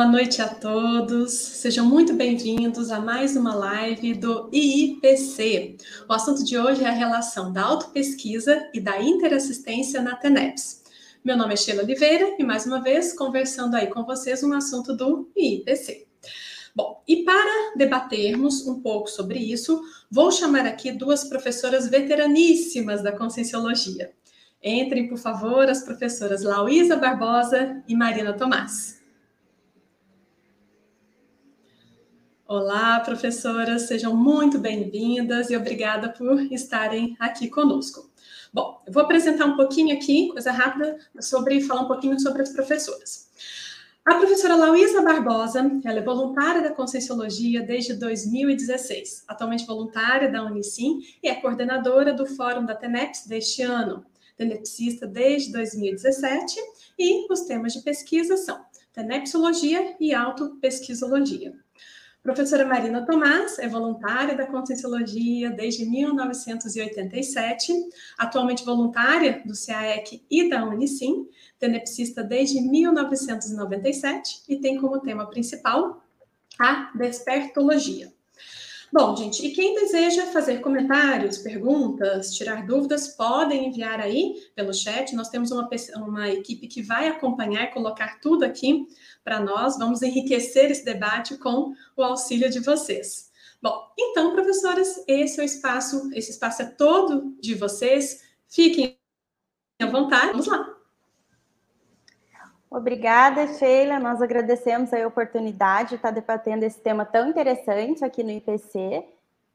Boa noite a todos, sejam muito bem-vindos a mais uma live do IIPC. O assunto de hoje é a relação da autopesquisa e da interassistência na TENEPS. Meu nome é Sheila Oliveira e mais uma vez conversando aí com vocês um assunto do IIPC. Bom, e para debatermos um pouco sobre isso, vou chamar aqui duas professoras veteraníssimas da Conscienciologia. Entrem, por favor, as professoras Lauísa Barbosa e Marina Tomás. Olá, professoras, sejam muito bem-vindas e obrigada por estarem aqui conosco. Bom, eu vou apresentar um pouquinho aqui, coisa rápida, sobre falar um pouquinho sobre as professoras. A professora Lauísa Barbosa, ela é voluntária da Conscienciologia desde 2016, atualmente voluntária da Unicim e é coordenadora do Fórum da TENEPS deste ano, tenepsista desde 2017 e os temas de pesquisa são tenepsologia e autopesquisologia. Professora Marina Tomás é voluntária da Conscienciologia desde 1987, atualmente voluntária do CAEC e da Unicim, tenepsista desde 1997 e tem como tema principal a despertologia. Bom, gente, e quem deseja fazer comentários, perguntas, tirar dúvidas, podem enviar aí pelo chat. Nós temos uma, uma equipe que vai acompanhar, colocar tudo aqui para nós. Vamos enriquecer esse debate com o auxílio de vocês. Bom, então, professoras, esse é o espaço, esse espaço é todo de vocês. Fiquem à vontade. Vamos lá. Obrigada, Sheila. Nós agradecemos a oportunidade de estar debatendo esse tema tão interessante aqui no IPC,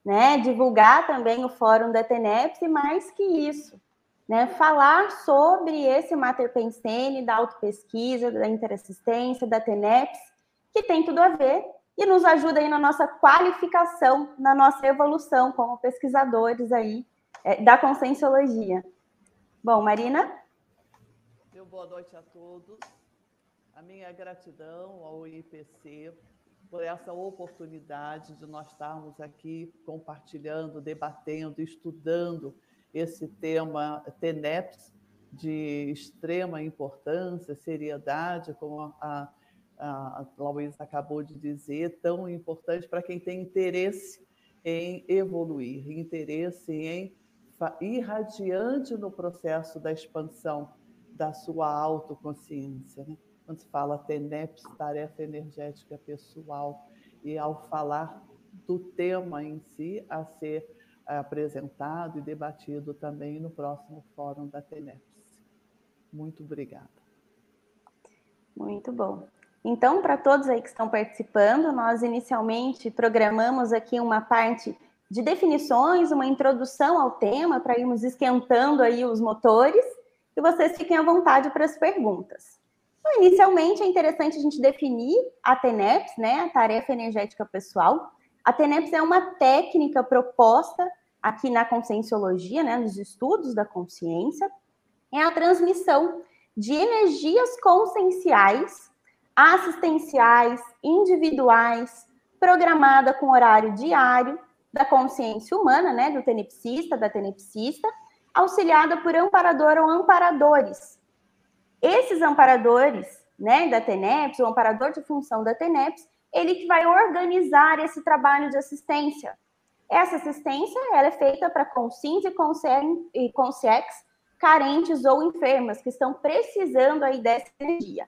né? Divulgar também o fórum da TENEPS e mais que isso, né, falar sobre esse Mater Pensene, da autopesquisa, da interassistência, da TENEPS, que tem tudo a ver e nos ajuda aí na nossa qualificação, na nossa evolução como pesquisadores aí é, da conscienciologia. Bom, Marina? Meu boa noite a todos. A minha gratidão ao IPC por essa oportunidade de nós estarmos aqui compartilhando, debatendo, estudando esse tema TENEPS de extrema importância, seriedade, como a, a, a acabou de dizer, tão importante para quem tem interesse em evoluir, interesse em ir radiante no processo da expansão da sua autoconsciência. Né? Quando se fala TENEPS, tarefa energética pessoal, e ao falar do tema em si a ser apresentado e debatido também no próximo fórum da TENEPS. Muito obrigada. Muito bom. Então, para todos aí que estão participando, nós inicialmente programamos aqui uma parte de definições, uma introdução ao tema, para irmos esquentando aí os motores, e vocês fiquem à vontade para as perguntas. Então, inicialmente, é interessante a gente definir a TENEPS, né, a tarefa energética pessoal, a TENEPS é uma técnica proposta aqui na conscienciologia, né, nos estudos da consciência, é a transmissão de energias conscienciais, assistenciais, individuais, programada com horário diário da consciência humana, né, do tenepsista, da tenepsista, auxiliada por amparador ou amparadores. Esses amparadores, né, da TENEPS, o amparador de função da TENEPS, ele que vai organizar esse trabalho de assistência. Essa assistência ela é feita para conscientes e consciex carentes ou enfermas que estão precisando aí dessa energia.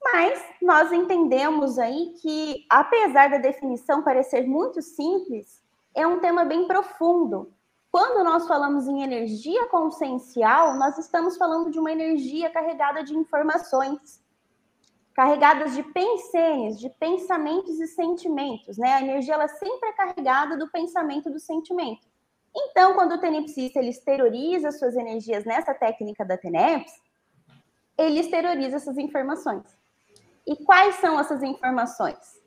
Mas nós entendemos aí que, apesar da definição parecer muito simples, é um tema bem profundo. Quando nós falamos em energia consciencial, nós estamos falando de uma energia carregada de informações, carregadas de pensenes, de pensamentos e sentimentos, né? A energia ela sempre é carregada do pensamento e do sentimento. Então, quando o tenepsista ele exterioriza suas energias nessa técnica da TENEPS, ele exterioriza essas informações. E quais são essas informações?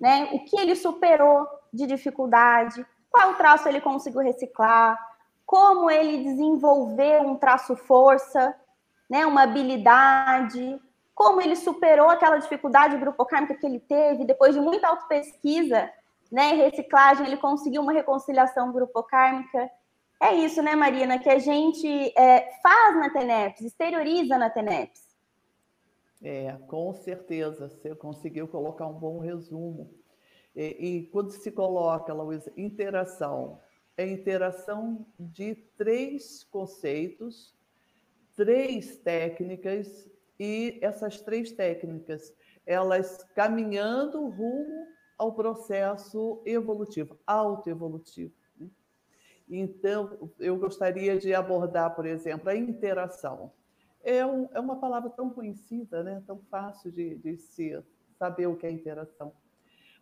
Né? O que ele superou de dificuldade, qual traço ele conseguiu reciclar, como ele desenvolveu um traço força, né, uma habilidade, como ele superou aquela dificuldade grupocármica que ele teve, depois de muita autopesquisa, né, reciclagem, ele conseguiu uma reconciliação grupocármica. É isso, né, Marina, que a gente é, faz na TENEPS, exterioriza na TENEPS. É, com certeza, você conseguiu colocar um bom resumo. E, e quando se coloca, Luísa, interação, é interação de três conceitos, três técnicas, e essas três técnicas, elas caminhando rumo ao processo evolutivo, autoevolutivo. Né? Então, eu gostaria de abordar, por exemplo, a interação. É, um, é uma palavra tão conhecida, né? tão fácil de, de se saber o que é interação.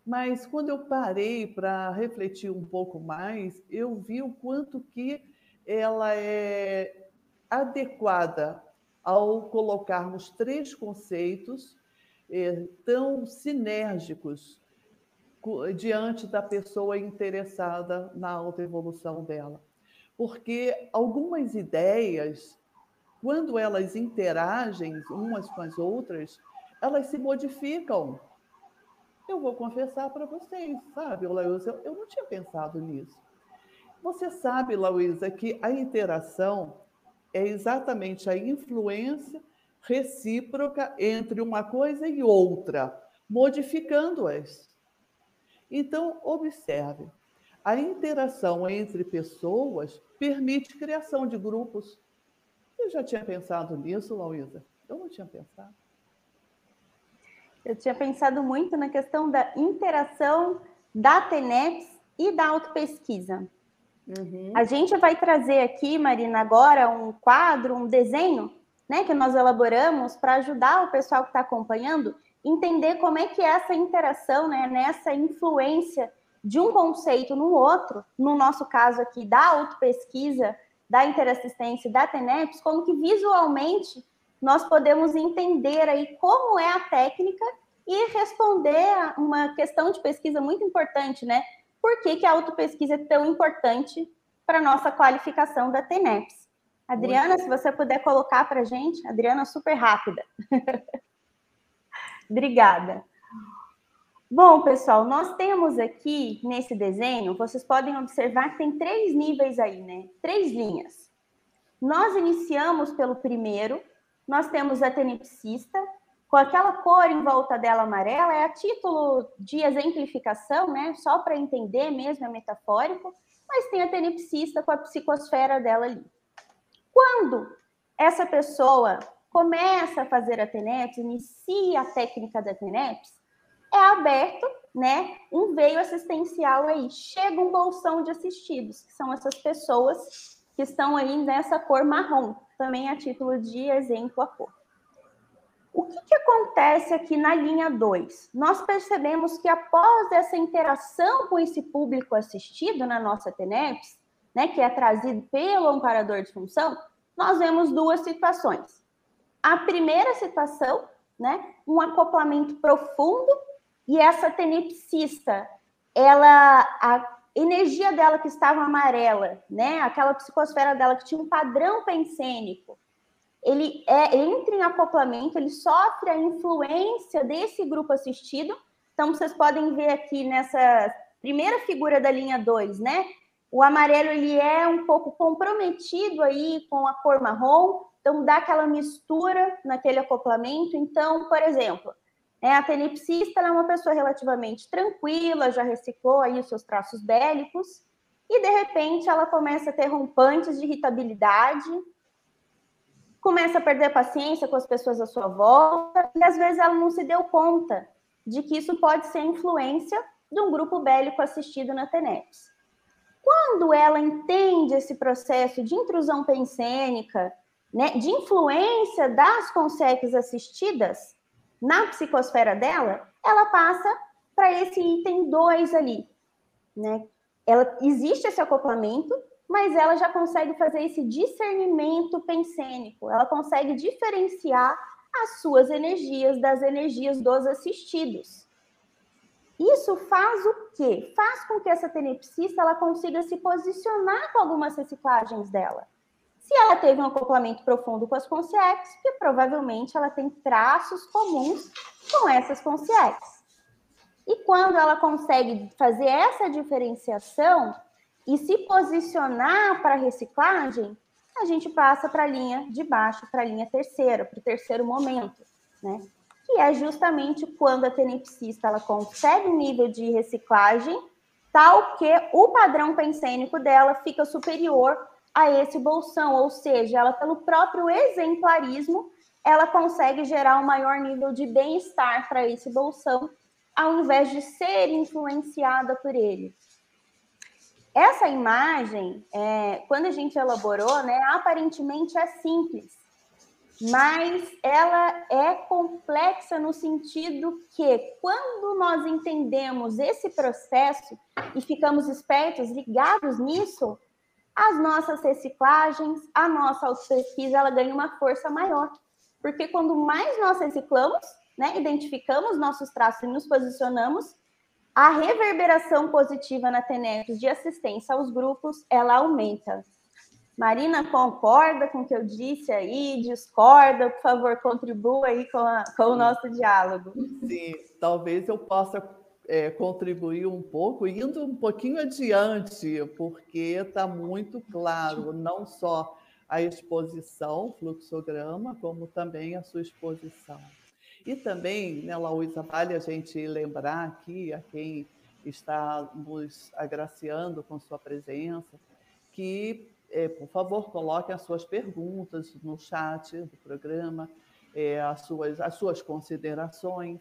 Mas quando eu parei para refletir um pouco mais, eu vi o quanto que ela é adequada ao colocarmos três conceitos eh, tão sinérgicos diante da pessoa interessada na autoevolução dela. Porque algumas ideias, quando elas interagem umas com as outras, elas se modificam eu vou confessar para vocês, sabe, Laísa, eu, não tinha pensado nisso. Você sabe, Lauísa, que a interação é exatamente a influência recíproca entre uma coisa e outra, modificando-as. Então, observe, a interação entre pessoas permite criação de grupos. Eu já tinha pensado nisso, Lauísa? Eu não tinha pensado. Eu tinha pensado muito na questão da interação da TENEPS e da autopesquisa. Uhum. A gente vai trazer aqui, Marina, agora um quadro, um desenho, né, que nós elaboramos para ajudar o pessoal que está acompanhando entender como é que é essa interação, né, nessa influência de um conceito no outro, no nosso caso aqui da autopesquisa, da interassistência da TENEPS, como que visualmente nós podemos entender aí como é a técnica e responder a uma questão de pesquisa muito importante, né? Por que, que a autopesquisa é tão importante para a nossa qualificação da TENEPS? Adriana, se você puder colocar para a gente, Adriana, super rápida. Obrigada. Bom, pessoal, nós temos aqui nesse desenho, vocês podem observar que tem três níveis aí, né? Três linhas. Nós iniciamos pelo primeiro, nós temos a tenepsista, com aquela cor em volta dela amarela, é a título de exemplificação, né? Só para entender mesmo, é metafórico, mas tem a tenepsista com a psicosfera dela ali. Quando essa pessoa começa a fazer a TENEPS, inicia a técnica da TENEPS, é aberto, né, um veio assistencial aí, chega um bolsão de assistidos, que são essas pessoas que estão aí nessa cor marrom, também a título de exemplo a cor. O que, que acontece aqui na linha 2? Nós percebemos que após essa interação com esse público assistido na nossa TENEPS, né, que é trazido pelo amparador de função, nós vemos duas situações. A primeira situação, né, um acoplamento profundo, e essa tenepsista, ela, a energia dela que estava amarela, né? Aquela psicosfera dela que tinha um padrão pensênico, ele é, entra em acoplamento, ele sofre a influência desse grupo assistido. Então, vocês podem ver aqui nessa primeira figura da linha 2, né? O amarelo ele é um pouco comprometido aí com a cor marrom, então dá aquela mistura naquele acoplamento. Então, por exemplo, é, a tenepsista é uma pessoa relativamente tranquila, já reciclou aí os seus traços bélicos, e de repente ela começa a ter rompantes de irritabilidade, começa a perder paciência com as pessoas à sua volta, e às vezes ela não se deu conta de que isso pode ser influência de um grupo bélico assistido na TENEPS. Quando ela entende esse processo de intrusão pensênica, né, de influência das conseques assistidas, na psicosfera dela, ela passa para esse item 2 ali, né? Ela existe esse acoplamento, mas ela já consegue fazer esse discernimento pensênico, ela consegue diferenciar as suas energias das energias dos assistidos. Isso faz o quê? Faz com que essa tenepsista ela consiga se posicionar com algumas reciclagens dela. Se ela teve um acoplamento profundo com as consciências, que provavelmente ela tem traços comuns com essas consciências. E quando ela consegue fazer essa diferenciação e se posicionar para a reciclagem, a gente passa para a linha de baixo, para a linha terceira, para o terceiro momento, né? Que é justamente quando a tenepsista ela consegue um nível de reciclagem tal que o padrão pensênico dela fica superior a esse bolsão, ou seja, ela pelo próprio exemplarismo, ela consegue gerar um maior nível de bem-estar para esse bolsão, ao invés de ser influenciada por ele. Essa imagem, é, quando a gente elaborou, né, aparentemente é simples, mas ela é complexa no sentido que, quando nós entendemos esse processo e ficamos espertos, ligados nisso, as nossas reciclagens, a nossa autopesquisa, ela ganha uma força maior. Porque quando mais nós reciclamos, né, identificamos nossos traços e nos posicionamos, a reverberação positiva na TENEPS de assistência aos grupos, ela aumenta. Marina concorda com o que eu disse aí? Discorda? Por favor, contribua aí com, a, com o nosso diálogo. Sim, talvez eu possa é, contribuir um pouco, indo um pouquinho adiante, porque está muito claro, não só a exposição, fluxograma, como também a sua exposição. E também, né, Lauísa, vale a gente lembrar aqui, a quem está nos agraciando com sua presença, que é, por favor, coloquem as suas perguntas no chat do programa, é, as, suas, as suas considerações.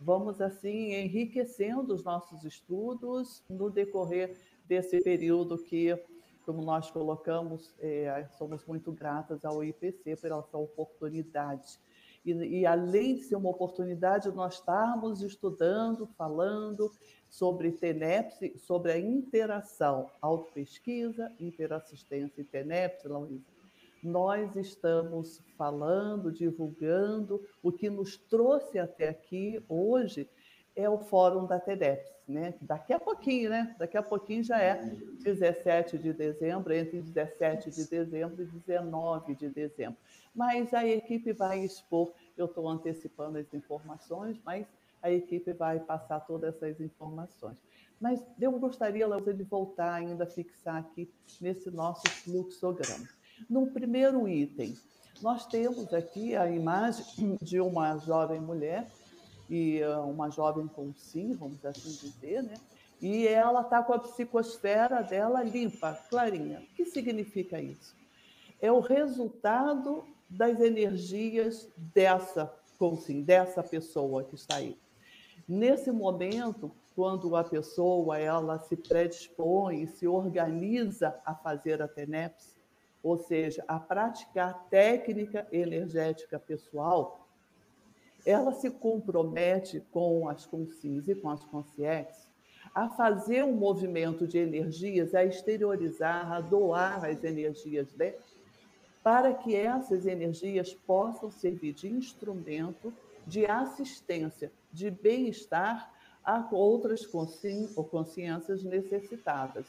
Vamos, assim, enriquecendo os nossos estudos no decorrer desse período que, como nós colocamos, é, somos muito gratas ao IPC por essa oportunidade. E, e, além de ser uma oportunidade, nós estarmos estudando, falando sobre TENEPS, sobre a interação autopesquisa, interassistência e TENEPS, Luísa, nós estamos falando, divulgando, o que nos trouxe até aqui hoje é o Fórum da TEDEPS, né? Daqui a pouquinho, né? Daqui a pouquinho já é 17 de dezembro, entre 17 de dezembro e 19 de dezembro. Mas a equipe vai expor, eu estou antecipando as informações, mas a equipe vai passar todas essas informações. Mas eu gostaria, Laura, de voltar ainda a fixar aqui nesse nosso fluxograma. No primeiro item, nós temos aqui a imagem de uma jovem mulher, e ah, uma jovem com sim, vamos assim dizer, né? E ela está com a psicosfera dela limpa, clarinha. O que significa isso? É o resultado das energias dessa, sim, dessa pessoa que está aí. Nesse momento, quando a pessoa ela se predispõe, se organiza a fazer a TENEPS, ou seja, a praticar técnica energética pessoal, ela se compromete com as consciências e com as consciências a fazer um movimento de energias, a exteriorizar, a doar as energias dela, para que essas energias possam servir de instrumento de assistência, de bem-estar a outras consci... ou consciências necessitadas,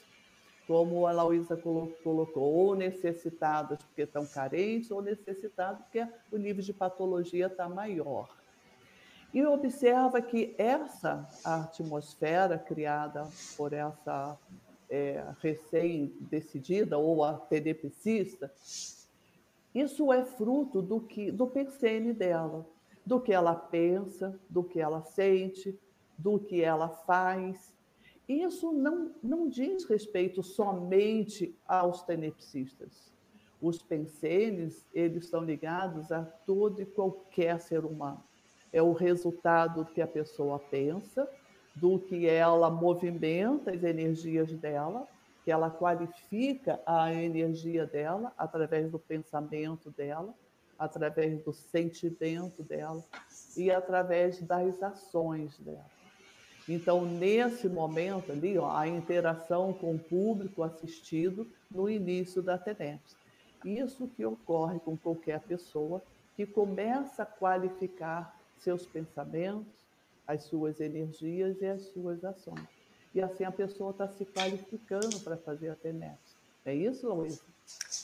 como a Lauísa colocou, ou necessitadas porque estão carentes, ou necessitadas porque o nível de patologia está maior. E observa que essa atmosfera criada por essa é, recém-decidida ou a TDPcista, isso é fruto do que do PCN dela, do que ela pensa, do que ela sente, do que ela faz. Isso não, não diz respeito somente aos tenepsistas. Os pensenes, eles estão ligados a todo e qualquer ser humano. É o resultado do que a pessoa pensa, do que ela movimenta as energias dela, que ela qualifica a energia dela através do pensamento dela, através do sentimento dela e através das ações dela. Então, nesse momento ali, ó, a interação com o público assistido no início da TENEPS. Isso que ocorre com qualquer pessoa que começa a qualificar seus pensamentos, as suas energias e as suas ações. E assim a pessoa está se qualificando para fazer a TENEPS. É isso, Luísa?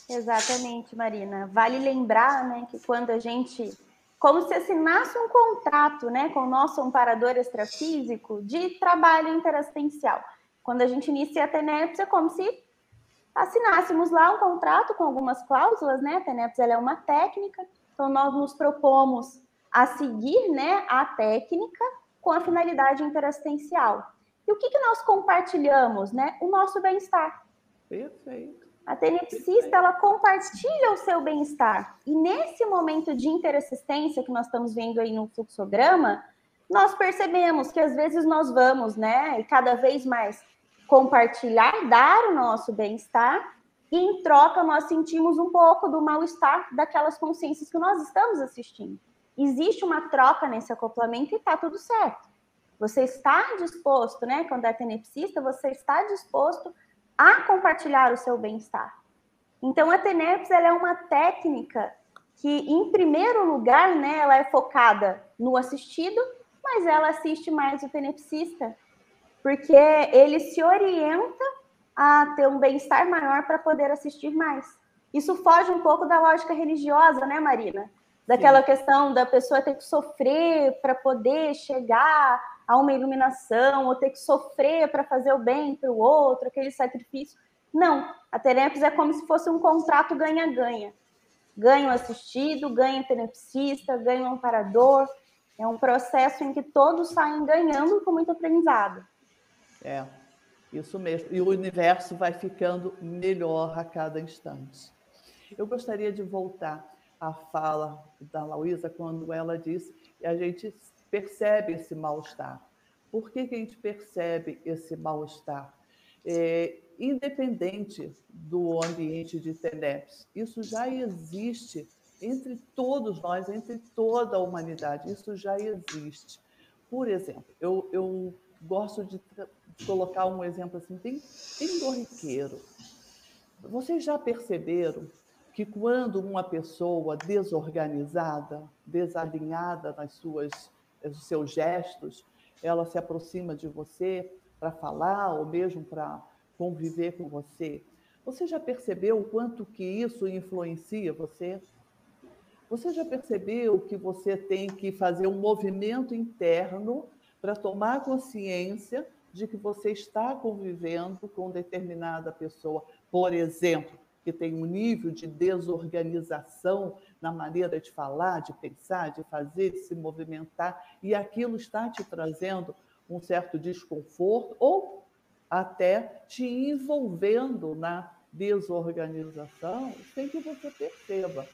Exatamente, Marina. Vale lembrar né, que quando a gente. Como se assinasse um contrato né, com o nosso amparador extrafísico de trabalho interassistencial. Quando a gente inicia a TENEPS, é como se assinássemos lá um contrato com algumas cláusulas, né? A TENEPS é uma técnica, então nós nos propomos a seguir né, a técnica com a finalidade interassistencial. E o que, que nós compartilhamos? Né? O nosso bem-estar. Perfeito. A tenepsista, ela compartilha o seu bem-estar. E nesse momento de interassistência que nós estamos vendo aí no fluxograma, nós percebemos que às vezes nós vamos, né, e cada vez mais compartilhar, dar o nosso bem-estar, e em troca nós sentimos um pouco do mal-estar daquelas consciências que nós estamos assistindo. Existe uma troca nesse acoplamento e está tudo certo. Você está disposto, né, quando é tenepsista, você está disposto a compartilhar o seu bem-estar. Então, a TENEPS é uma técnica que, em primeiro lugar, né, ela é focada no assistido, mas ela assiste mais o tenepsista, porque ele se orienta a ter um bem-estar maior para poder assistir mais. Isso foge um pouco da lógica religiosa, né, Marina? Daquela Sim. questão da pessoa ter que sofrer para poder chegar a uma iluminação, ou ter que sofrer para fazer o bem para o outro, aquele sacrifício. Não, a Terepes é como se fosse um contrato ganha-ganha. Ganha o assistido, ganha o tenepsista, ganha o amparador. É um processo em que todos saem ganhando com muito aprendizado. É, isso mesmo. E o universo vai ficando melhor a cada instante. Eu gostaria de voltar à fala da Lauísa quando ela disse que a gente percebe esse mal-estar. Por que, que a gente percebe esse mal-estar? É, independente do ambiente de TENEPS, isso já existe entre todos nós, entre toda a humanidade, isso já existe. Por exemplo, eu, eu gosto de colocar um exemplo assim, bem, bem corriqueiro. Vocês já perceberam que quando uma pessoa desorganizada, desalinhada nas suas os seus gestos, ela se aproxima de você para falar ou mesmo para conviver com você. Você já percebeu o quanto que isso influencia você? Você já percebeu que você tem que fazer um movimento interno para tomar consciência de que você está convivendo com determinada pessoa, por exemplo, que tem um nível de desorganização na maneira de falar, de pensar, de fazer, de se movimentar, e aquilo está te trazendo um certo desconforto ou até te envolvendo na desorganização sem que você perceba.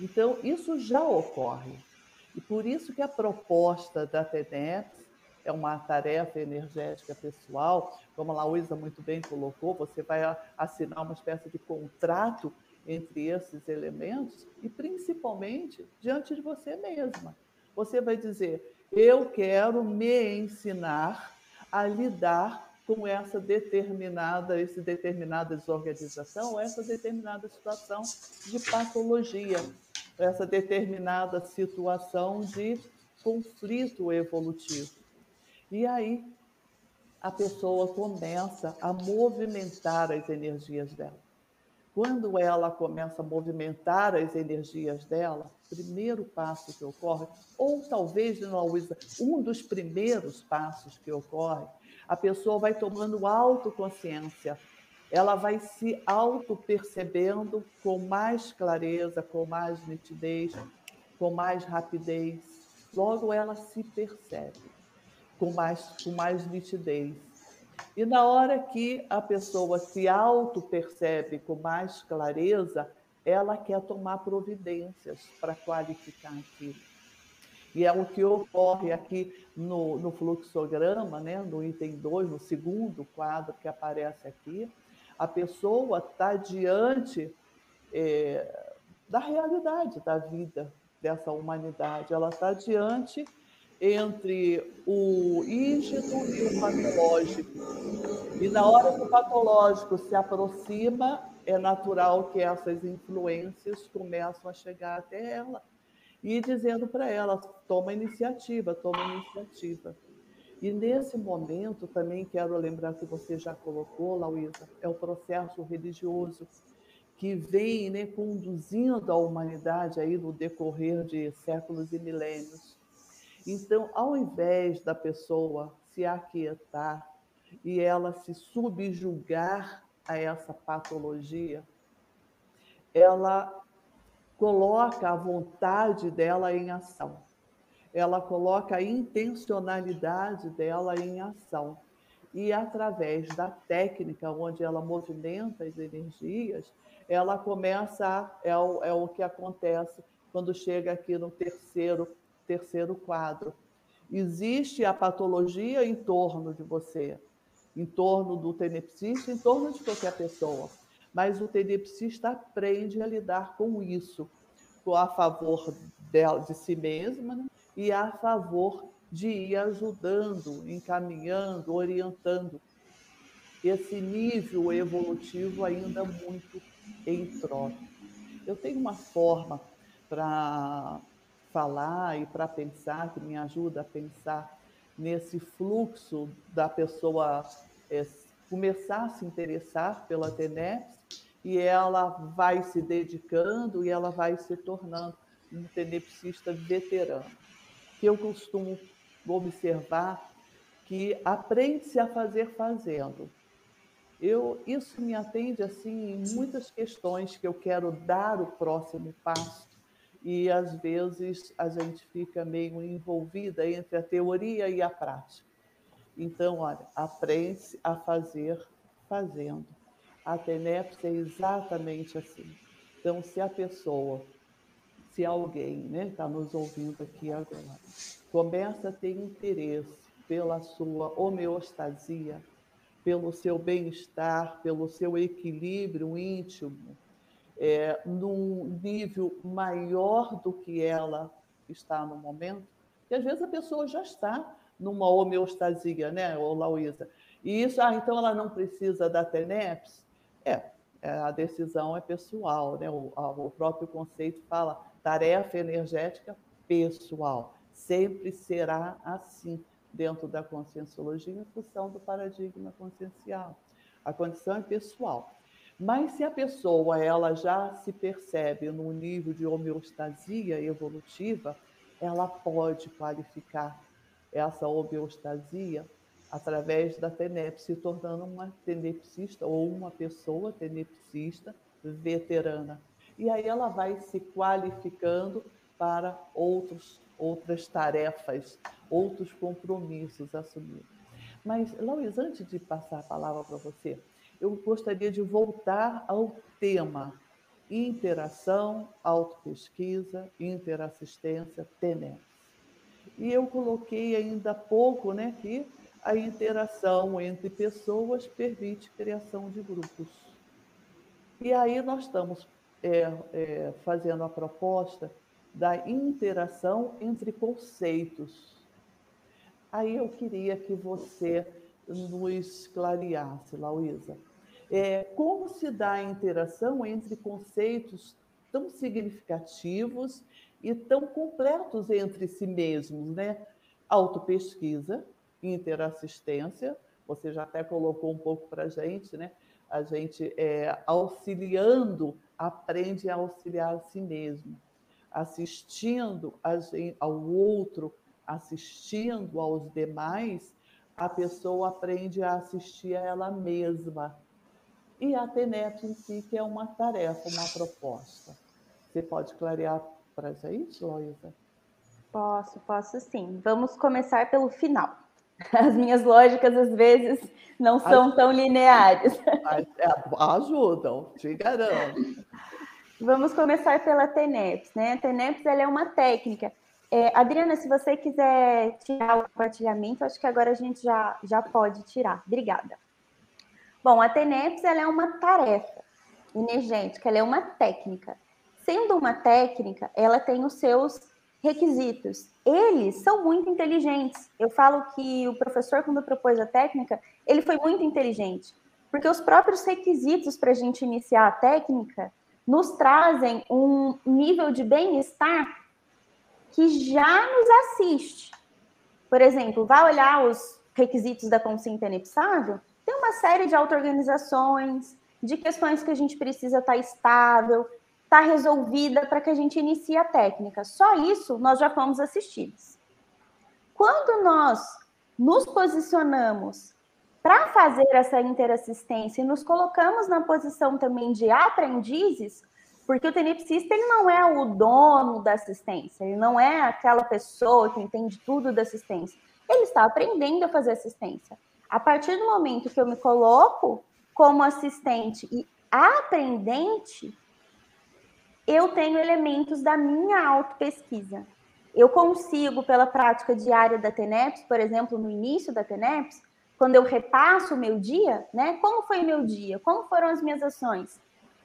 Então, isso já ocorre. E por isso que a proposta da TENEPS é uma tarefa energética pessoal, como a Laísa muito bem colocou, você vai assinar uma espécie de contrato entre esses elementos e principalmente diante de você mesma. Você vai dizer: eu quero me ensinar a lidar com essa determinada, esse determinada desorganização, essa determinada situação de patologia, essa determinada situação de conflito evolutivo. E aí a pessoa começa a movimentar as energias dela. Quando ela começa a movimentar as energias dela, primeiro passo que ocorre, ou talvez, Luísa, um dos primeiros passos que ocorre, a pessoa vai tomando autoconsciência, ela vai se auto-percebendo com mais clareza, com mais nitidez, com mais rapidez. Logo ela se percebe com mais, com mais nitidez. E na hora que a pessoa se auto-percebe com mais clareza, ela quer tomar providências para qualificar aquilo. E é o que ocorre aqui no, no fluxograma, né? no item 2, no segundo quadro que aparece aqui. A pessoa está diante é, da realidade da vida dessa humanidade, ela está diante entre o ígido e o patológico. E na hora que o patológico se aproxima, é natural que essas influências começam a chegar até ela e dizendo para ela: toma iniciativa, toma iniciativa. E nesse momento também quero lembrar que você já colocou, Lauísa, é o processo religioso que vem né, conduzindo a humanidade aí no decorrer de séculos e milênios. Então, ao invés da pessoa se aquietar e ela se subjugar a essa patologia, ela coloca a vontade dela em ação. ela coloca a intencionalidade dela em ação. E através da técnica, onde ela movimenta as energias, ela começa, a, é, o, é o que acontece quando chega aqui no terceiro, terceiro quadro. Existe a patologia em torno de você, em torno do tenepsista, em torno de qualquer pessoa. Mas o tenepsista aprende a lidar com isso, a favor dela, de si mesma né? e a favor de ir ajudando, encaminhando, orientando esse nível evolutivo ainda muito em troca. Eu tenho uma forma para falar e para pensar, que me ajuda a pensar nesse fluxo da pessoa é, começar a se interessar pela TENEPS e ela vai se dedicando e ela vai se tornando um tenepsista veterano. Que eu costumo observar que aprende-se a fazer fazendo. Eu, isso me atende assim em muitas questões que eu quero dar o próximo passo e às vezes a gente fica meio envolvida entre a teoria e a prática. Então, olha, aprende a fazer fazendo. A TENEPS é exatamente assim. Então, se a pessoa, se alguém está né, tá nos ouvindo aqui agora, começa a ter interesse pela sua homeostasia, pelo seu bem-estar, pelo seu equilíbrio íntimo, é, num nível maior do que ela está no momento, e às vezes a pessoa já está numa homeostasia, né, Lauísa? E isso, ah, então ela não precisa da TENEPS? É, é, a decisão é pessoal, né? O, o próprio conceito fala tarefa energética pessoal. Sempre será assim dentro da conscienciologia em função do paradigma consciencial. A condição é pessoal. Mas se a pessoa ela já se percebe no nível de homeostasia evolutiva, ela pode qualificar essa homeostasia através da TENEP, se tornando uma tenepsista ou uma pessoa tenepsista veterana. E aí ela vai se qualificando para outros, outras tarefas, outros compromissos assumidos. Mas, Luiz, antes de passar a palavra para você, eu gostaria de voltar ao tema interação, autopesquisa, interassistência, TENEPS. E eu coloquei ainda há pouco né, que a interação entre pessoas permite criação de grupos. E aí nós estamos é, é, fazendo a proposta da interação entre conceitos. Aí eu queria que você nos clareasse, Lauísa. É, como se dá a interação entre conceitos tão significativos e tão completos entre si mesmos, né? Autopesquisa, interassistência, você já até colocou um pouco para a gente, né? A gente é, auxiliando, aprende a auxiliar a si mesmo, assistindo ao outro, assistindo aos demais, a pessoa aprende a assistir a ela mesma. E a TENEP em si, que é uma tarefa, uma proposta. Você pode clarear para a gente, Loísa? Posso, posso sim. Vamos começar pelo final. As minhas lógicas, às vezes, não são tão lineares. É, ajudam, te garanto. Vamos começar pela TENEPS. Né? A TENEPS ela é uma técnica. É, Adriana, se você quiser tirar o compartilhamento, acho que agora a gente já, já pode tirar. Obrigada. Bom, a TENEPS ela é uma tarefa energética, ela é uma técnica. Sendo uma técnica, ela tem os seus requisitos. Eles são muito inteligentes. Eu falo que o professor, quando propôs a técnica, ele foi muito inteligente, porque os próprios requisitos para a gente iniciar a técnica nos trazem um nível de bem-estar que já nos assiste. Por exemplo, vai olhar os requisitos da consciência inepsável, tem uma série de auto-organizações, de questões que a gente precisa estar estável, está resolvida para que a gente inicie a técnica. Só isso nós já fomos assistidos. Quando nós nos posicionamos para fazer essa interassistência e nos colocamos na posição também de aprendizes, Porque o tenepsista ele não é o dono da assistência, ele não é aquela pessoa que entende tudo da assistência. Ele está aprendendo a fazer assistência. A partir do momento que eu me coloco como assistente e aprendente, eu tenho elementos da minha auto-pesquisa. Eu consigo, pela prática diária da TENEPS, por exemplo, no início da TENEPS, quando eu repasso o meu dia, né? Como foi meu dia? Como foram as minhas ações?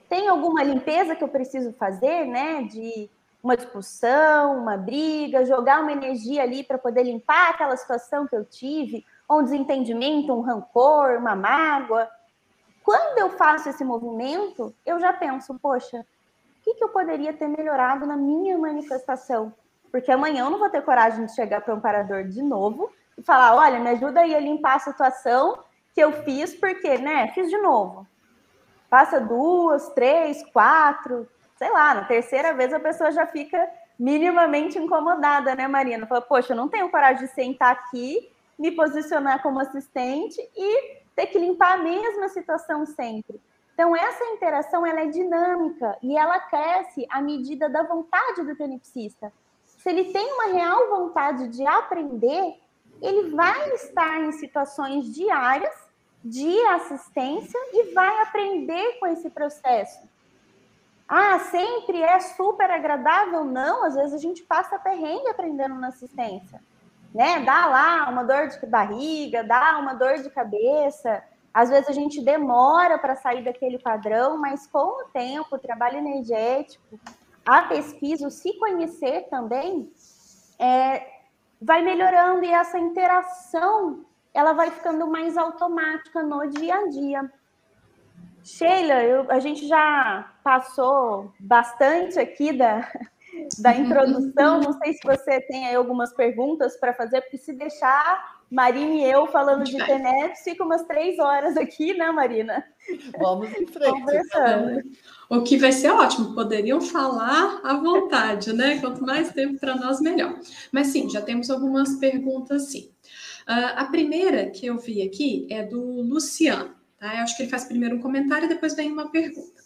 Tem alguma limpeza que eu preciso fazer, né? De uma discussão, uma briga, jogar uma energia ali para poder limpar aquela situação que eu tive, um desentendimento, um rancor, uma mágoa. Quando eu faço esse movimento, eu já penso, poxa, o que, que eu poderia ter melhorado na minha manifestação? Porque amanhã eu não vou ter coragem de chegar para o amparador de novo e falar: olha, me ajuda aí a limpar a situação que eu fiz, porque, né, fiz de novo. Passa duas, três, quatro, sei lá, na terceira vez a pessoa já fica minimamente incomodada, né, Marina? Fala, poxa, eu não tenho coragem de sentar aqui, me posicionar como assistente e ter que limpar a mesma situação sempre. Então, essa interação ela é dinâmica e ela cresce à medida da vontade do tenepsista. Se ele tem uma real vontade de aprender, ele vai estar em situações diárias de assistência e vai aprender com esse processo. Ah, sempre é super agradável? Não, às vezes a gente passa perrengue aprendendo na assistência. Né? Dá lá uma dor de barriga, dá uma dor de cabeça. Às vezes a gente demora para sair daquele padrão, mas com o tempo, o trabalho energético, a pesquisa, o se conhecer também, é, vai melhorando e essa interação ela vai ficando mais automática no dia a dia. Sheila, eu, a gente já passou bastante aqui da, da introdução. Não sei se você tem aí algumas perguntas para fazer, porque se deixar Marina e eu falando de TENEPS, fica umas três horas aqui, né, Marina? Vamos em frente. Conversando. O que vai ser ótimo, poderiam falar à vontade, né? Quanto mais tempo para nós, melhor. Mas sim, já temos algumas perguntas, sim. Uh, a primeira que eu vi aqui é do Luciano, tá? Eu acho que ele faz primeiro um comentário e depois vem uma pergunta.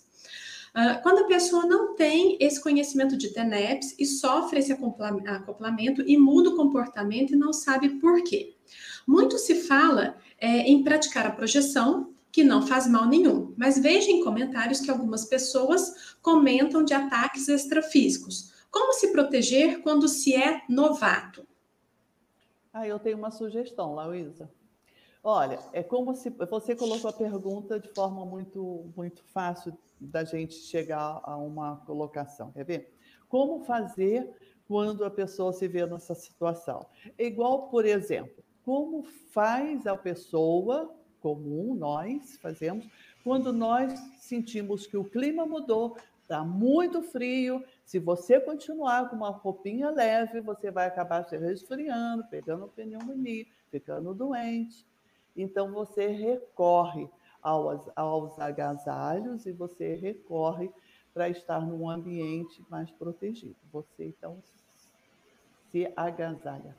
Uh, quando a pessoa não tem esse conhecimento de TENEPS e sofre esse acoplamento e muda o comportamento e não sabe por quê. Muito se fala é, em praticar a projeção, que não faz mal nenhum, mas vejo em comentários que algumas pessoas comentam de ataques extrafísicos. Como se proteger quando se é novato? Ah, eu tenho uma sugestão, Lauísa. Olha, é como se você colocou a pergunta de forma muito, muito fácil da gente chegar a uma colocação. Quer ver? Como fazer quando a pessoa se vê nessa situação? Igual, por exemplo, como faz a pessoa comum, nós fazemos, quando nós sentimos que o clima mudou, está muito frio. Se você continuar com uma roupinha leve, você vai acabar se resfriando, pegando pneumonia, ficando doente. Então, você recorre aos, aos agasalhos e você recorre para estar num ambiente mais protegido. Você, então, se agasalha.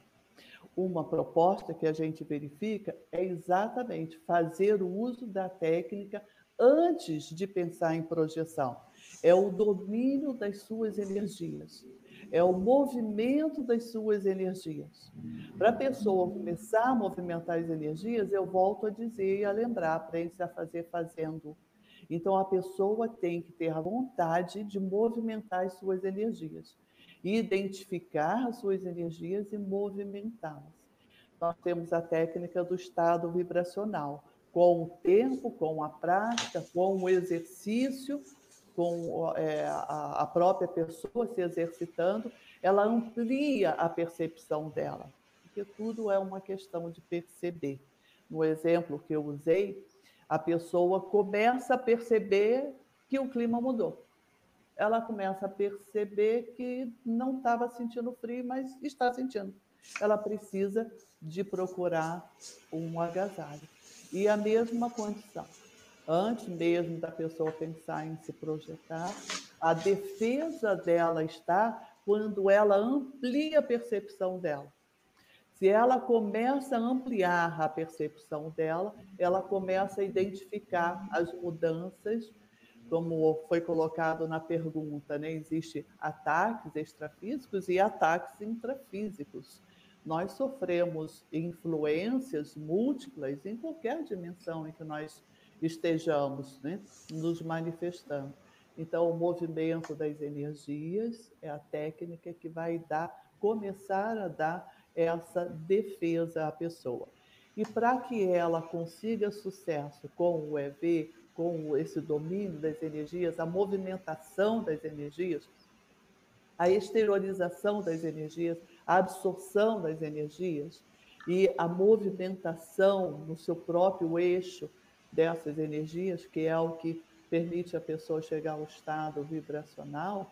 Uma proposta que a gente verifica é exatamente fazer o uso da técnica antes de pensar em projeção. É o domínio das suas energias é o movimento das suas energias. Para a pessoa começar a movimentar as energias, eu volto a dizer e a lembrar, aprende a fazer fazendo. Então, a pessoa tem que ter a vontade de movimentar as suas energias, identificar as suas energias e movimentá-las. Nós temos a técnica do estado vibracional. Com o tempo, com a prática, com o exercício, com é, a, a própria pessoa se exercitando, ela amplia a percepção dela, porque tudo é uma questão de perceber. No exemplo que eu usei, a pessoa começa a perceber que o clima mudou. Ela começa a perceber que não estava sentindo frio, mas está sentindo. Ela precisa de procurar um agasalho. E a mesma condição antes mesmo da pessoa pensar em se projetar, a defesa dela está quando ela amplia a percepção dela. Se ela começa a ampliar a percepção dela, ela começa a identificar as mudanças como foi colocado na pergunta, né? Existem ataques extrafísicos e ataques intrafísicos. Nós sofremos influências múltiplas em qualquer dimensão em que nós estejamos né? nos manifestando. Então, o movimento das energias é a técnica que vai dar, começar a dar essa defesa à pessoa. E para que ela consiga sucesso com o EV, com esse domínio das energias, a movimentação das energias, a exteriorização das energias, a absorção das energias e a movimentação no seu próprio eixo dessas energias, que é o que permite a pessoa chegar ao estado vibracional,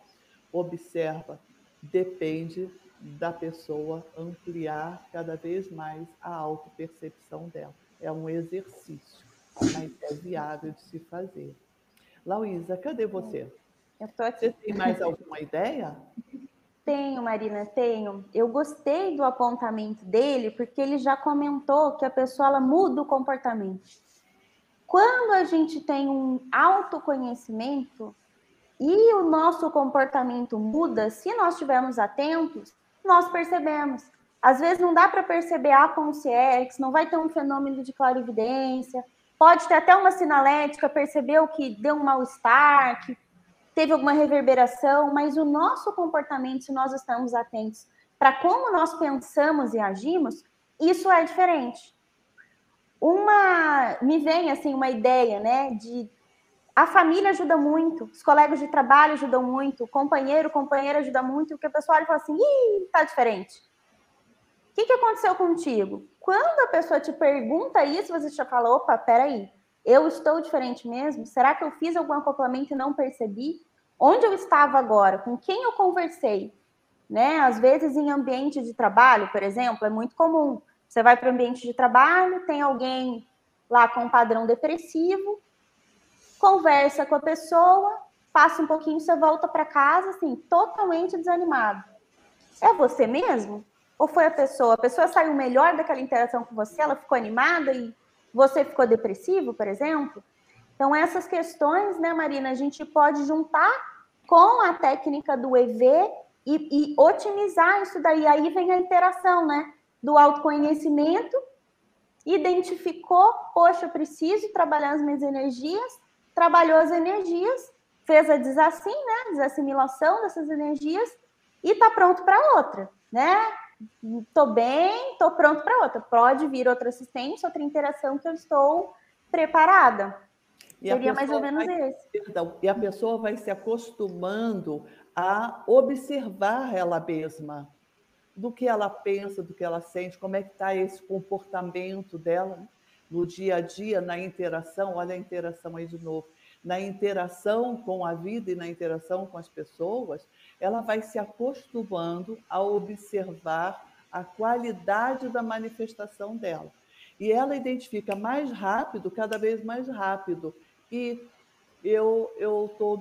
observa, depende da pessoa ampliar cada vez mais a autopercepção dela. É um exercício mas é viável de se fazer. Lauísa, cadê você? Eu tô aqui. Você tem mais alguma ideia? Tenho, Marina, tenho. Eu gostei do apontamento dele porque ele já comentou que a pessoa ela muda o comportamento. Quando a gente tem um autoconhecimento e o nosso comportamento muda, se nós estivermos atentos, nós percebemos. Às vezes não dá para perceber a consciência, não vai ter um fenômeno de clarividência, Pode ter até uma sinalética, percebeu que deu um mal-estar, que teve alguma reverberação, mas o nosso comportamento, se nós estamos atentos para como nós pensamos e agimos, isso é diferente. Uma me vem assim uma ideia, né, de a família ajuda muito, os colegas de trabalho ajudam muito, o companheiro, companheira ajuda muito, o que o pessoal fala assim, ih, tá diferente que, que aconteceu contigo? Quando a pessoa te pergunta isso, você já fala: opa, peraí, eu estou diferente mesmo? Será que eu fiz algum acoplamento e não percebi? Onde eu estava agora? Com quem eu conversei? Né? Às vezes, em ambiente de trabalho, por exemplo, é muito comum. Você vai para o ambiente de trabalho, tem alguém lá com um padrão depressivo, conversa com a pessoa, passa um pouquinho, você volta para casa, assim, totalmente desanimado. É você mesmo? Ou foi a pessoa? A pessoa saiu melhor daquela interação com você, ela ficou animada e você ficou depressivo, por exemplo? Então, essas questões, né, Marina, a gente pode juntar com a técnica do EV e, e otimizar isso daí. Aí vem a interação, né? Do autoconhecimento, identificou, poxa, eu preciso trabalhar as minhas energias, trabalhou as energias, fez a desassim, né? Desassimilação dessas energias e tá pronto para outra, né? Estou bem, estou pronto para outra. Pode vir outra assistência, outra interação que eu estou preparada. E Seria mais ou menos vai, esse. Perdão, e a pessoa vai se acostumando a observar ela mesma, do que ela pensa, do que ela sente, como é que está esse comportamento dela no dia a dia, na interação. Olha a interação aí de novo. Na interação com a vida e na interação com as pessoas, ela vai se acostumando a observar a qualidade da manifestação dela. E ela identifica mais rápido, cada vez mais rápido. E eu eu tô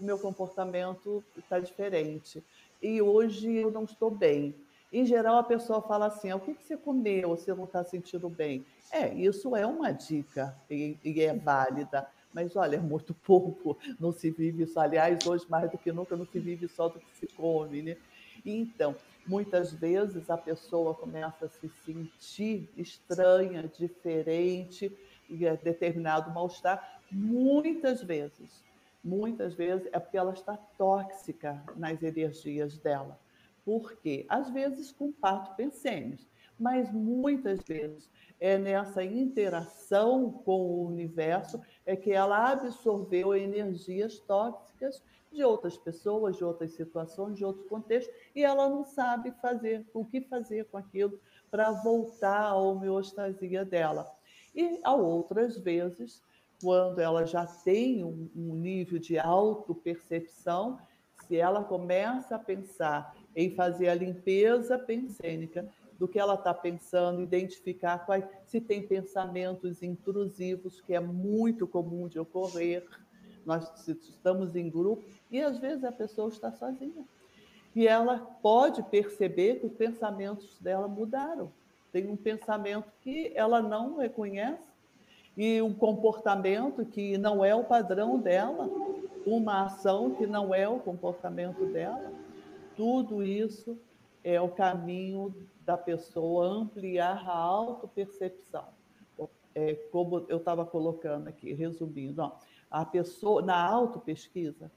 meu comportamento está diferente. E hoje eu não estou bem. Em geral, a pessoa fala assim: ah, o que, você comeu? Você não está sentindo bem? É, isso é uma dica e, e é válida. Mas olha, é muito pouco, não se vive só. Aliás, hoje mais do que nunca não se vive só do que se come, né? Então, muitas vezes a pessoa começa a se sentir estranha, diferente, e é determinado mal-estar, muitas vezes. Muitas vezes é porque ela está tóxica nas energias dela. Por quê? Às vezes com parto pensêmios, mas muitas vezes é nessa interação com o universo é que ela absorveu energias tóxicas de outras pessoas, de outras situações, de outros contextos, e ela não sabe fazer o que fazer com aquilo para voltar à homeostasia dela. E há outras vezes, quando ela já tem um, um nível de autopercepção, se ela começa a pensar em fazer a limpeza pensênica do que ela está pensando, identificar quais, se tem pensamentos intrusivos, que é muito comum de ocorrer. Nós estamos em grupo e às vezes a pessoa está sozinha. E ela pode perceber que os pensamentos dela mudaram. Tem um pensamento que ela não reconhece e um comportamento que não é o padrão dela, uma ação que não é o comportamento dela. Tudo isso é o caminho da pessoa ampliar a autopercepção. É, como eu estava colocando aqui, resumindo, ó, a pessoa na autopesquisa,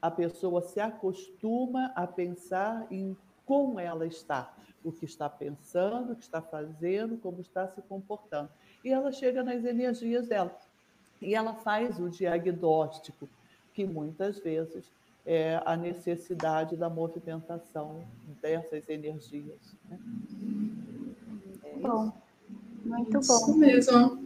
a pessoa se acostuma a pensar em como ela está, o que está pensando, o que está fazendo, como está se comportando. E ela chega nas energias dela. E ela faz o diagnóstico, que muitas vezes é a necessidade da movimentação dessas energias. Né? É bom, muito bom. Isso mesmo.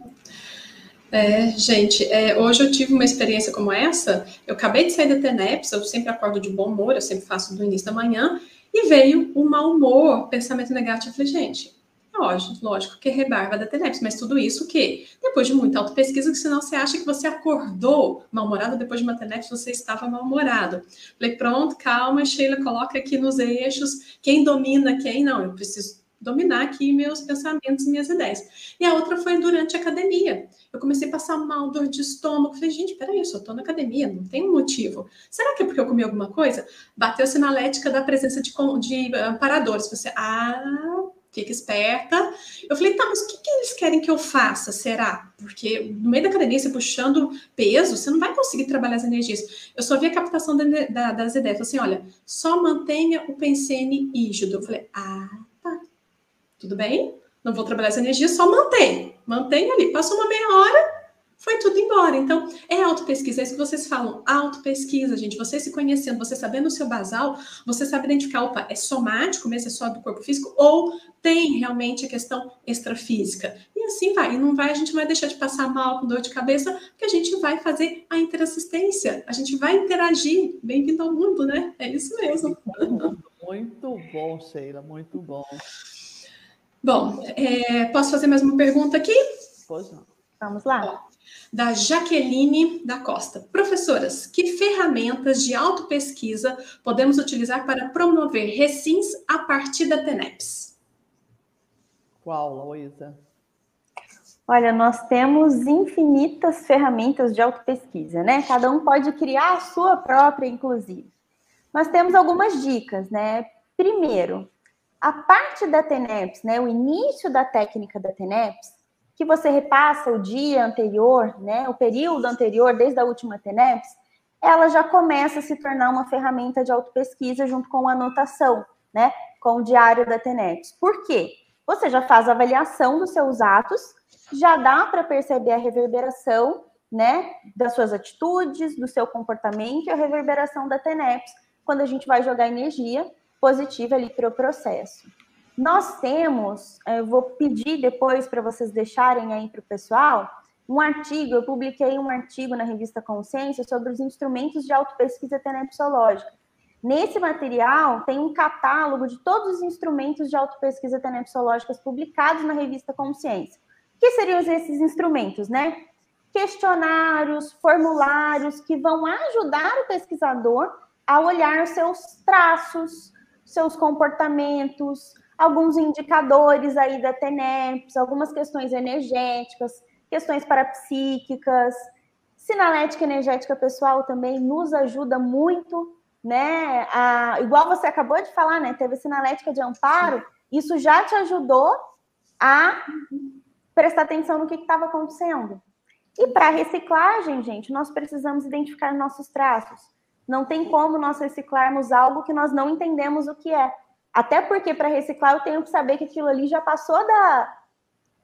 É, gente, é, hoje eu tive uma experiência como essa. Eu acabei de sair da TENEPS, eu sempre acordo de bom humor, eu sempre faço do início da manhã, e veio o um mau humor, pensamento negativo. Eu falei, gente, lógico, lógico que rebarba da TENEPS, mas tudo isso o quê? Depois de muita autopesquisa, que senão você acha que você acordou mal-humorado, depois de uma TENEPS você estava mal-humorado. Falei, pronto, calma, Sheila, coloca aqui nos eixos, quem domina quem, não, eu preciso dominar aqui meus pensamentos e minhas ideias. E a outra foi durante a academia. Eu comecei a passar mal, dor de estômago. Falei, gente, peraí, eu só tô na academia, não tem um motivo. Será que é porque eu comi alguma coisa? Bateu a sinalética da presença de, de amparadores. Você, ah, fica esperta. Eu falei, tá, mas o que, que eles querem que eu faça? Será? Porque no meio da academia, você puxando peso, você não vai conseguir trabalhar as energias. Eu só vi a captação da, da, das ideias. Assim, olha, só mantenha o pensene rígido. Eu falei, ah, tudo bem? Não vou trabalhar essa energia, só mantém. Mantém ali. Passou uma meia hora, foi tudo embora. Então, é autopesquisa, é isso que vocês falam, autopesquisa, gente. Você se conhecendo, você sabendo o seu basal, você sabe identificar, opa, é somático mesmo, é só do corpo físico, ou tem realmente a questão extrafísica. E assim vai. E não vai, a gente vai deixar de passar mal com dor de cabeça, porque a gente vai fazer a interassistência, a gente vai interagir. Bem-vindo ao mundo, né? É isso mesmo. Muito bom, Sheila, muito bom. Bom, é, posso fazer mais uma pergunta aqui? Pois não. Vamos lá. Da Jaqueline da Costa. Professoras, que ferramentas de autopesquisa podemos utilizar para promover recins a partir da TENEPS? Qual, Luísa? Olha, nós temos infinitas ferramentas de autopesquisa, né? Cada um pode criar a sua própria, inclusive. Nós temos algumas dicas, né? Primeiro, a parte da TENEPS, né, o início da técnica da TENEPS, que você repassa o dia anterior, né, o período anterior, desde a última TENEPS, ela já começa a se tornar uma ferramenta de autopesquisa junto com a anotação, né, com o diário da TENEPS. Por quê? Você já faz a avaliação dos seus atos, já dá para perceber a reverberação, né, das suas atitudes, do seu comportamento e a reverberação da TENEPS, quando a gente vai jogar energia positiva ali para o processo. Nós temos, eu vou pedir depois para vocês deixarem aí para o pessoal, um artigo, eu publiquei um artigo na revista Consciência sobre os instrumentos de autopesquisa tenepsológica. Nesse material tem um catálogo de todos os instrumentos de autopesquisa tenepsológicas publicados na revista Consciência. Que seriam esses instrumentos, né? Questionários, formulários que vão ajudar o pesquisador a olhar os seus traços, seus comportamentos, alguns indicadores aí da TENEPS, algumas questões energéticas, questões parapsíquicas, sinalética energética pessoal também nos ajuda muito, né? A, igual você acabou de falar, né? Teve sinalética de amparo, isso já te ajudou a prestar atenção no que estava acontecendo. E para reciclagem, gente, nós precisamos identificar nossos traços. Não tem como nós reciclarmos algo que nós não entendemos o que é. Até porque para reciclar eu tenho que saber que aquilo ali já passou da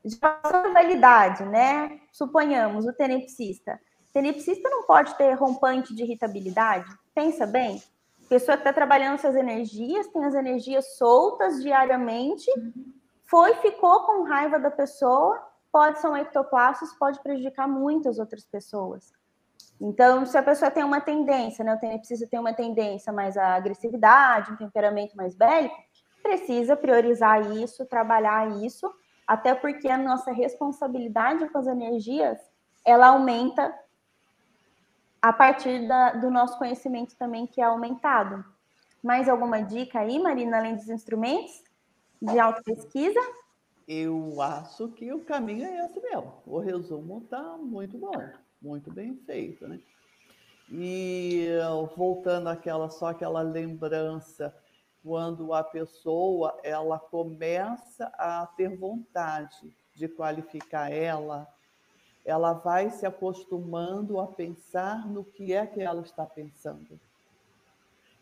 já passou da validade, né? Suponhamos o tenepsista. Tenepsista não pode ter rompante de irritabilidade. Pensa bem. Pessoa que está trabalhando suas energias, tem as energias soltas diariamente, foi, ficou com raiva da pessoa, pode ser um pode prejudicar muitas outras pessoas. Então, se a pessoa tem uma tendência, né, tenepsista tem uma tendência mais à agressividade, um temperamento mais bélico, precisa priorizar isso, trabalhar isso, até porque a nossa responsabilidade com as energias, ela aumenta a partir da, do nosso conhecimento também, que é aumentado. Mais alguma dica aí, Marina, além dos instrumentos de autopesquisa? Eu acho que o caminho é esse mesmo. O resumo está muito bom, muito bem feito, né? E voltando àquela só aquela lembrança quando a pessoa ela começa a ter vontade de qualificar ela, ela vai se acostumando a pensar no que é que ela está pensando.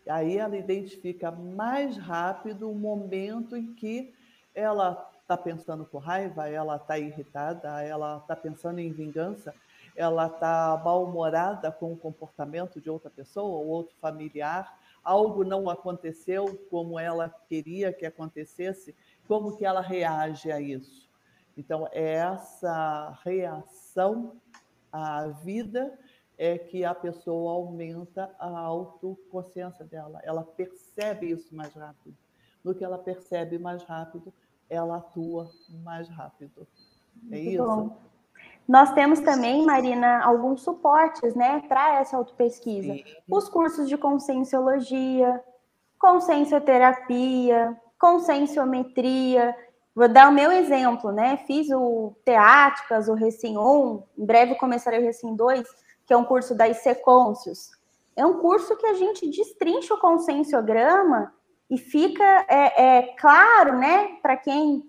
E aí ela identifica mais rápido o momento em que ela está pensando com raiva, ela está irritada, ela está pensando em vingança, ela está mal-humorada com o comportamento de outra pessoa ou outro familiar, algo não aconteceu como ela queria que acontecesse, como que ela reage a isso? Então, essa reação à vida é que a pessoa aumenta a autoconsciência dela. Ela percebe isso mais rápido. No que ela percebe mais rápido, ela atua mais rápido. É Muito isso? Bom. Nós temos também, Marina, alguns suportes né, para essa autopesquisa. Os cursos de conscienciologia, consciencioterapia, conscienciometria. Vou dar o meu exemplo, né? Fiz o Teáticas, o Recim 1, em breve começarei o Recim 2, que é um curso da IC Conscius. É um curso que a gente destrincha o conscienciograma e fica é, é claro, né, para quem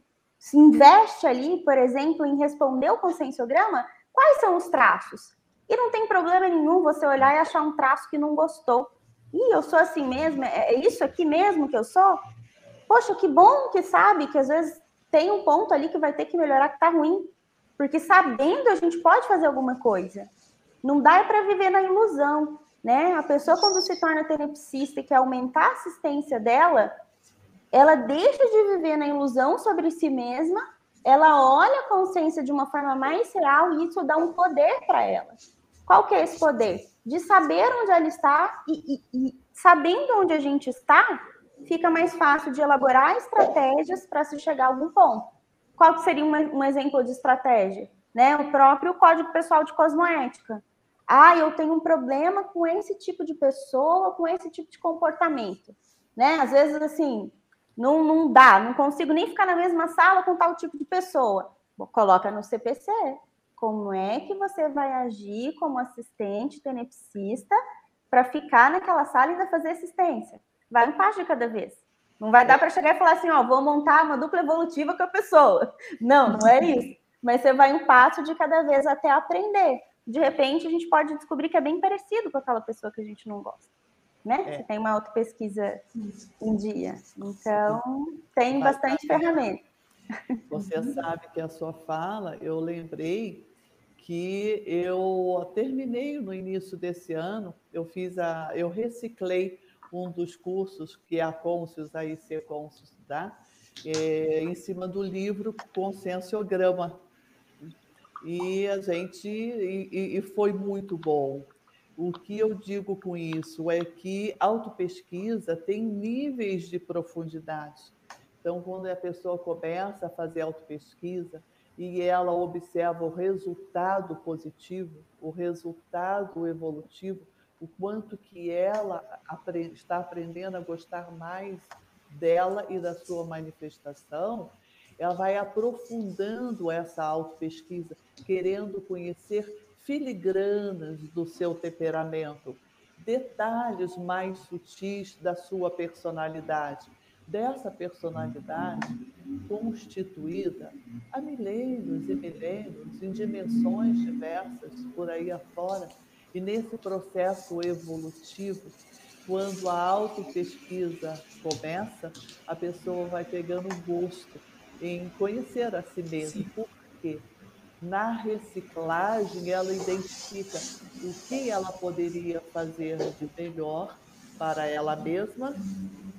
se investe ali, por exemplo, em responder o conscienciograma, quais são os traços? E não tem problema nenhum você olhar e achar um traço que não gostou. Ih, eu sou assim mesmo? É, é isso aqui mesmo que eu sou? Poxa, que bom que sabe que às vezes tem um ponto ali que vai ter que melhorar que tá ruim. Porque sabendo a gente pode fazer alguma coisa. Não dá para viver na ilusão, né? A pessoa quando se torna tenepsista e quer aumentar a assistência dela, ela deixa de viver na ilusão sobre si mesma, ela olha a consciência de uma forma mais real e isso dá um poder para ela. Qual que é esse poder? De saber onde ela está e, e, e sabendo onde a gente está, fica mais fácil de elaborar estratégias para se chegar a algum ponto. Qual seria uma, um exemplo de estratégia? Né? O próprio Código Pessoal de Cosmoética. Ah, eu tenho um problema com esse tipo de pessoa, com esse tipo de comportamento. Né? Às vezes, assim, não, não dá, não consigo nem ficar na mesma sala com tal tipo de pessoa. Coloca no CPC. Como é que você vai agir como assistente tenepsista para ficar naquela sala e ainda fazer assistência? Vai um passo de cada vez. Não vai dar para chegar e falar assim, ó, vou montar uma dupla evolutiva com a pessoa. Não, não é isso. Mas você vai um passo de cada vez até aprender. De repente, a gente pode descobrir que é bem parecido com aquela pessoa que a gente não gosta né? É. Você tem uma auto-pesquisa em dia. Então, tem bastante ferramenta. Você sabe que a sua fala, eu lembrei que eu terminei no início desse ano, eu fiz a, eu reciclei um dos cursos que a Conscius, a IC Conscius dá, é, em cima do livro Conscienciograma. E a gente, e, e foi muito bom, o que eu digo com isso é que autopesquisa tem níveis de profundidade. Então, quando a pessoa começa a fazer autopesquisa e ela observa o resultado positivo, o resultado evolutivo, o quanto que ela está aprendendo a gostar mais dela e da sua manifestação, ela vai aprofundando essa autopesquisa, querendo conhecer filigranas do seu temperamento, detalhes mais sutis da sua personalidade, dessa personalidade constituída há milênios e milênios, em dimensões diversas por aí afora, e nesse processo evolutivo, quando a autopesquisa começa, a pessoa vai pegando gosto em conhecer a si mesma. Por quê? Na reciclagem, ela identifica o que ela poderia fazer de melhor para ela mesma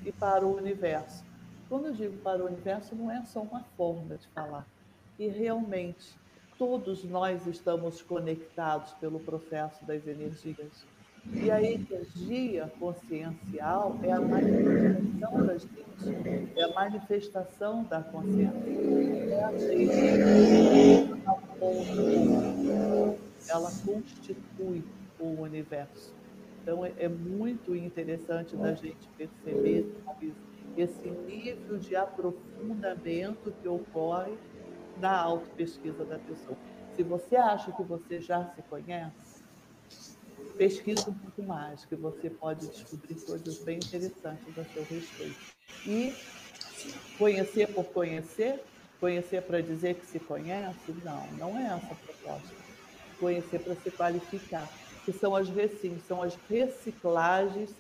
e para o universo. Quando eu digo para o universo, não é só uma forma de falar. E realmente, todos nós estamos conectados pelo processo das energias. E a energia consciencial é a manifestação da gente, é a manifestação da consciência. É a gente ela constitui o universo. Então, é, é muito interessante da gente perceber esse nível de aprofundamento que ocorre na autopesquisa da pessoa. Se você acha que você já se conhece, pesquisa um pouco mais, que você pode descobrir coisas bem interessantes a seu respeito. E conhecer por conhecer, conhecer para dizer que se conhece, não, não é essa a proposta. Conhecer para se qualificar, que são as recim, são as reciclagens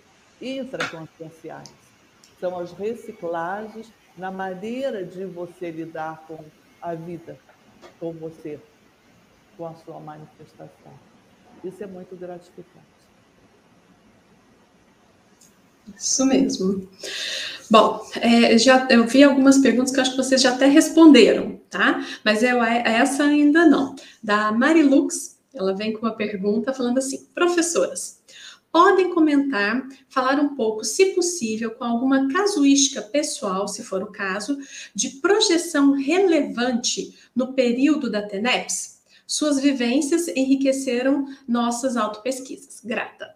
intraconscienciais. São as reciclagens na maneira de você lidar com a vida, com você, com a sua manifestação. Isso é muito gratificante. Isso mesmo. Bom, é, já, eu vi algumas perguntas que acho que vocês já até responderam, tá? Mas eu, essa ainda não. Da Marilux, ela vem com uma pergunta falando assim: professoras, podem comentar, falar um pouco, se possível, com alguma casuística pessoal, se for o caso, de projeção relevante no período da TENEPS? Suas vivências enriqueceram nossas autopesquisas. Grata.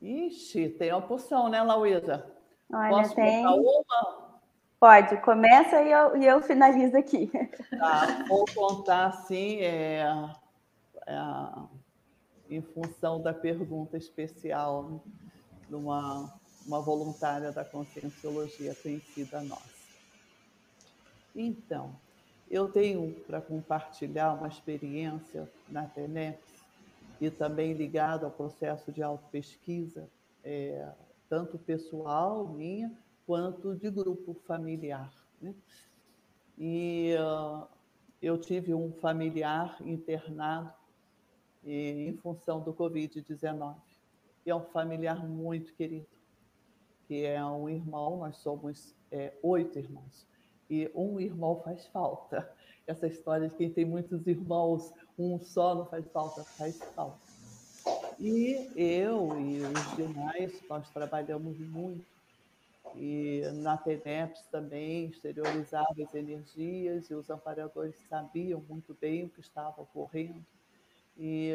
Ixi, tem uma porção, né, Lauísa? Olha, Posso tem. uma? Pode, começa e eu, e eu finalizo aqui. Tá, vou contar assim, é, é em função da pergunta especial de uma, uma voluntária da conscienciologia conhecida nossa. Então, eu tenho para compartilhar uma experiência na TENEPS e também ligado ao processo de autopesquisa, é, tanto pessoal, minha, quanto de grupo familiar. Né? E uh, eu tive um familiar internado e, em função do Covid-19. E é um familiar muito querido, que é um irmão, nós somos é, oito irmãos, e um irmão faz falta. Essa história de quem tem muitos irmãos, um só não faz falta, faz falta. E eu e os demais, nós trabalhamos muito. E na TENEPS também exteriorizava as energias e os amparadores sabiam muito bem o que estava ocorrendo e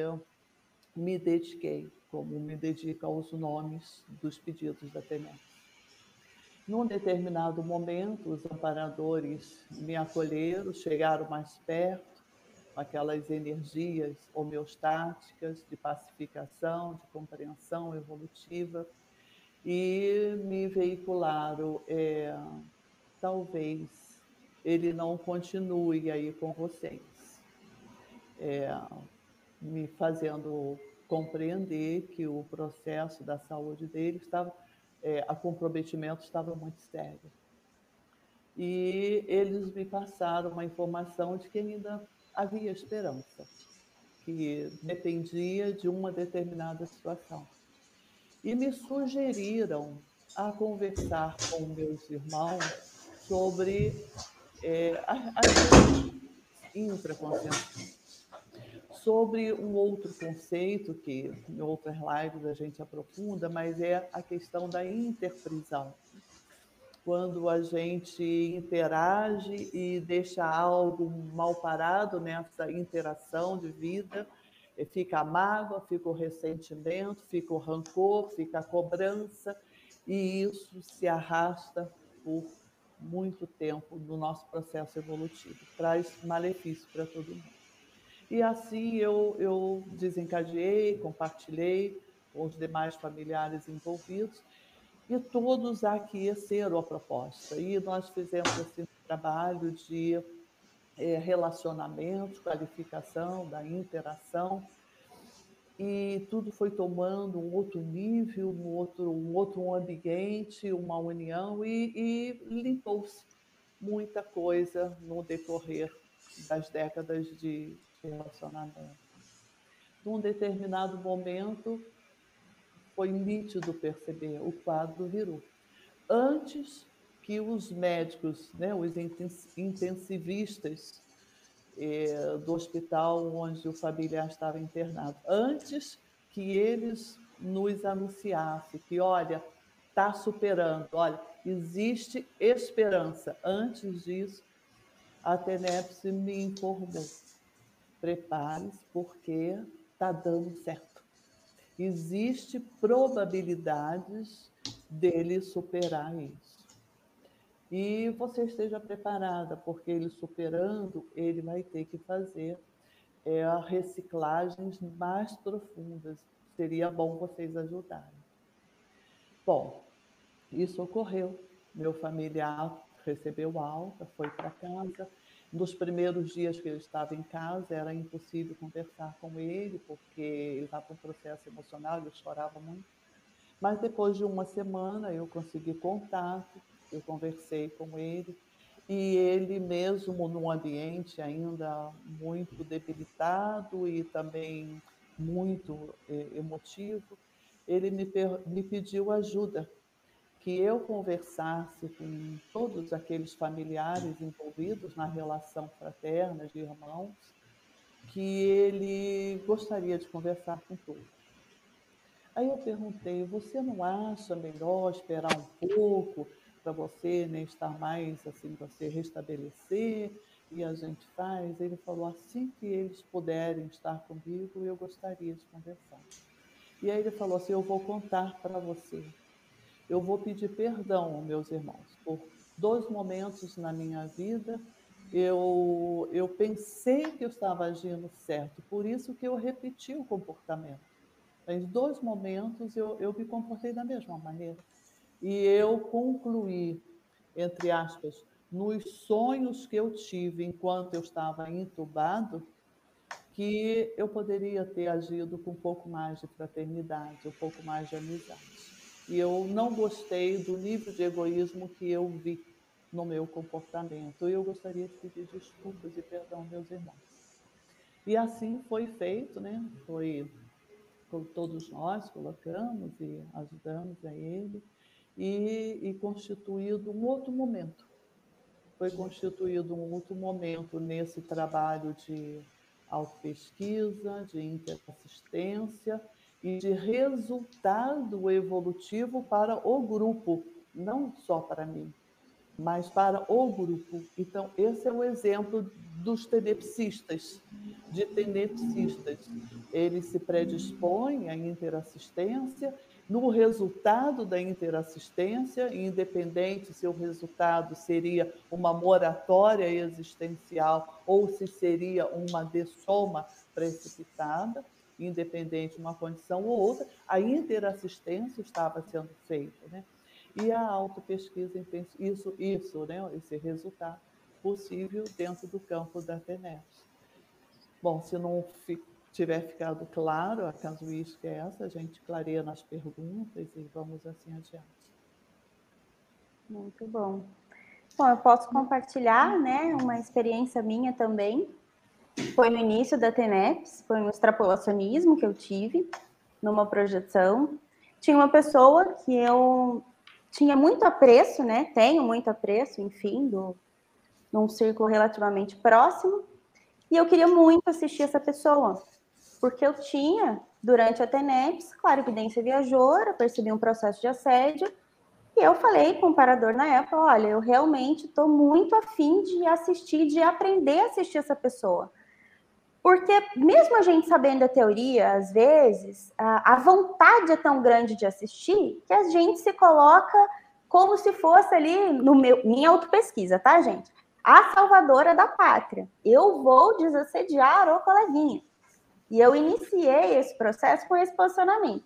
me dediquei, como me dedico aos nomes dos pedidos da TENET. Num determinado momento, os amparadores me acolheram, chegaram mais perto, aquelas energias homeostáticas de pacificação, de compreensão evolutiva, e me veicularam, é, talvez ele não continue aí com vocês. É, me fazendo compreender que o processo da saúde dele estava, é, a comprometimento estava muito sério. E eles me passaram uma informação de que ainda havia esperança, que dependia de uma determinada situação. E me sugeriram a conversar com meus irmãos sobre é, a, a intraconsciência sobre um outro conceito que em outras lives a gente aprofunda, mas é a questão da interprisão. Quando a gente interage e deixa algo mal parado nessa interação de vida, fica a mágoa, fica o ressentimento, fica o rancor, fica a cobrança, e isso se arrasta por muito tempo no nosso processo evolutivo, traz malefício para todo mundo. E assim eu, eu desencadeei, compartilhei com os demais familiares envolvidos e todos aqueceram a proposta. E nós fizemos esse trabalho de é, relacionamento, qualificação da interação, e tudo foi tomando um outro nível, um outro, um outro ambiente, uma união, e, e limpou-se muita coisa no decorrer das décadas de, relacionamento. Num determinado momento, foi nítido perceber, o quadro virou. Antes que os médicos, né, os intensivistas eh, do hospital onde o familiar estava internado, antes que eles nos anunciassem que, olha, está superando, olha, existe esperança. Antes disso, a TENEPS me informou prepare-se porque está dando certo. Existe probabilidades dele superar isso. e você esteja preparada, porque ele superando, ele vai ter que fazer é, reciclagens mais profundas. Seria bom vocês ajudarem. Bom, isso ocorreu. Meu familiar recebeu alta, foi para casa. Nos primeiros dias que ele estava em casa, era impossível conversar com ele, porque ele estava com um processo emocional, ele chorava muito. Mas depois de uma semana, eu consegui contato, eu conversei com ele, e ele mesmo num ambiente ainda muito debilitado e também muito eh, emotivo, ele me, me pediu ajuda, que eu conversasse com todos aqueles familiares envolvidos na relação fraterna de irmãos, que ele gostaria de conversar com todos. Aí eu perguntei: você não acha melhor esperar um pouco para você né, estar mais assim, se restabelecer, e a gente faz. Ele falou: assim que eles puderem estar comigo, eu gostaria de conversar. E aí ele falou assim: eu vou contar para você. Eu vou pedir perdão, meus irmãos, por dois momentos na minha vida. Eu, eu pensei que eu estava agindo certo, por isso que eu repeti o comportamento. Em dois momentos eu, eu me comportei da mesma maneira e eu concluí, entre aspas, nos sonhos que eu tive enquanto eu estava entubado, que eu poderia ter agido com um pouco mais de fraternidade, um pouco mais de amizade. E eu não gostei do nível de egoísmo que eu vi no meu comportamento. E eu gostaria de pedir desculpas e perdão meus irmãos. E assim foi feito, né? Foi todos nós colocamos e ajudamos a ele e, e constituído um outro momento. Foi constituído um outro momento nesse trabalho de autopesquisa, de interassistência e de resultado evolutivo para o grupo, não só para mim, mas para o grupo. Então, esse é o exemplo dos tenepsistas, de tenepsistas. Eles se predispõem à interassistência no resultado da interassistência, independente se o resultado seria uma moratória existencial ou se seria uma dessoma precipitada, independente de uma condição ou outra, a interassistência estava sendo feita. Né? E a autopesquisa, isso, isso né? esse resultado possível dentro do campo da TENEPS. Bom, se não tiver ficado claro, a casuística é essa, a gente clareia nas perguntas e vamos assim adiante. Muito bom. Bom, eu posso compartilhar, né, uma experiência minha também. Foi no início da TENEPS, foi um extrapolacionismo que eu tive numa projeção. Tinha uma pessoa que eu tinha muito apreço, né, tenho muito apreço, enfim, do, num círculo relativamente próximo, e eu queria muito assistir essa pessoa porque eu tinha, durante a TENEPS, claro, evidência viajoura, percebi um processo de assédio, e eu falei com o parador na época, olha, eu realmente estou muito afim de assistir, de aprender a assistir essa pessoa. Porque mesmo a gente sabendo a teoria, às vezes, a, vontade é tão grande de assistir que a gente se coloca como se fosse ali no meu, minha autopesquisa, tá, gente? A salvadora da pátria. Eu vou desassediar o coleguinha. E eu iniciei esse processo com esse posicionamento.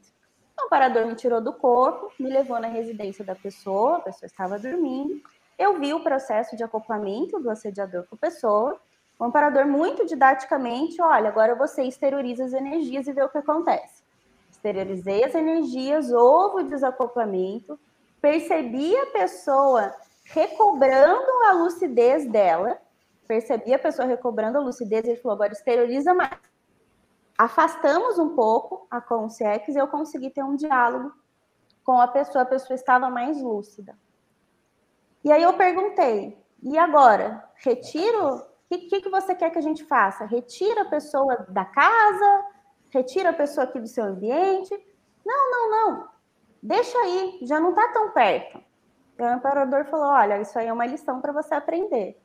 O amparador me tirou do corpo, me levou na residência da pessoa, a pessoa estava dormindo. Eu vi o processo de acoplamento do assediador com a pessoa. O amparador, muito didaticamente, olha, agora você exterioriza as energias e vê o que acontece. Exteriorizei as energias, houve o desacoplamento, percebi a pessoa recobrando a lucidez dela, percebi a pessoa recobrando a lucidez e falou: agora exterioriza mais afastamos um pouco a consciência e eu consegui ter um diálogo com a pessoa, a pessoa estava mais lúcida. E aí eu perguntei, e agora? Retiro? O que, que, você quer que a gente faça? Retira a pessoa da casa? Retira a pessoa aqui do seu ambiente? Não, não, não. Deixa aí, já não está tão perto. E o imperador falou: olha, isso aí é uma lição para você aprender.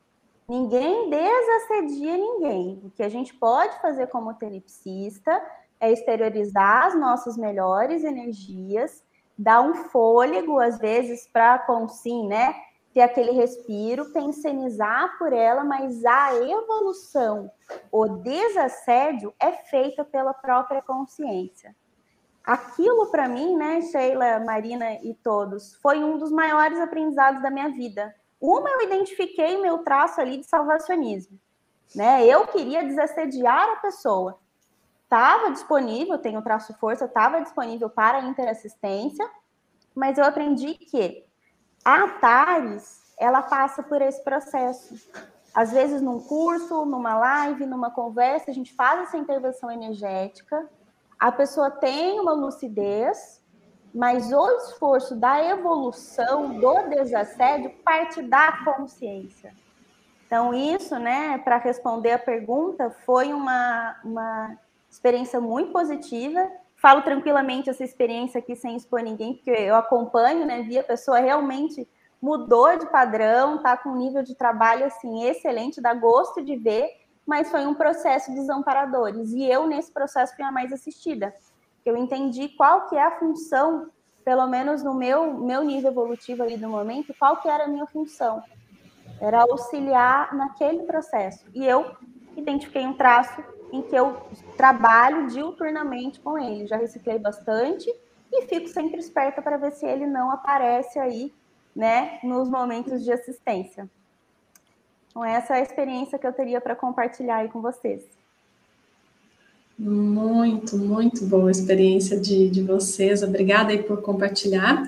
Ninguém desassedia ninguém. O que a gente pode fazer como tenepsista é exteriorizar as nossas melhores energias, dar um fôlego, às vezes, para com sim, né? Ter aquele respiro, pensionizar por ela, mas a evolução, o desassédio é feita pela própria consciência. Aquilo para mim, né, Sheila, Marina e todos, foi um dos maiores aprendizados da minha vida. Uma, eu identifiquei meu traço ali de salvacionismo. Né? Eu queria desassediar a pessoa. Estava disponível, tenho traço força, estava disponível para interassistência, mas eu aprendi que a Tares, ela passa por esse processo. Às vezes, num curso, numa live, numa conversa, a gente faz essa intervenção energética, a pessoa tem uma lucidez, mas o esforço da evolução do desassédio parte da consciência. Então, isso, né, para responder a pergunta, foi uma, uma experiência muito positiva falo tranquilamente essa experiência aqui sem expor ninguém, porque eu acompanho, né? Vi a pessoa realmente mudou de padrão, tá com um nível de trabalho assim excelente, dá gosto de ver, mas foi um processo desamparadores. E eu nesse processo fui a mais assistida. Eu entendi qual que é a função, pelo menos no meu meu nível evolutivo ali no momento, qual que era a minha função. Era auxiliar naquele processo. E eu identifiquei um traço em que eu trabalho diuturnamente com ele. Já reciclei bastante e fico sempre esperta para ver se ele não aparece aí, né, nos momentos de assistência. Então, essa é a experiência que eu teria para compartilhar aí com vocês. Muito, muito boa a experiência de, de vocês. Obrigada aí por compartilhar.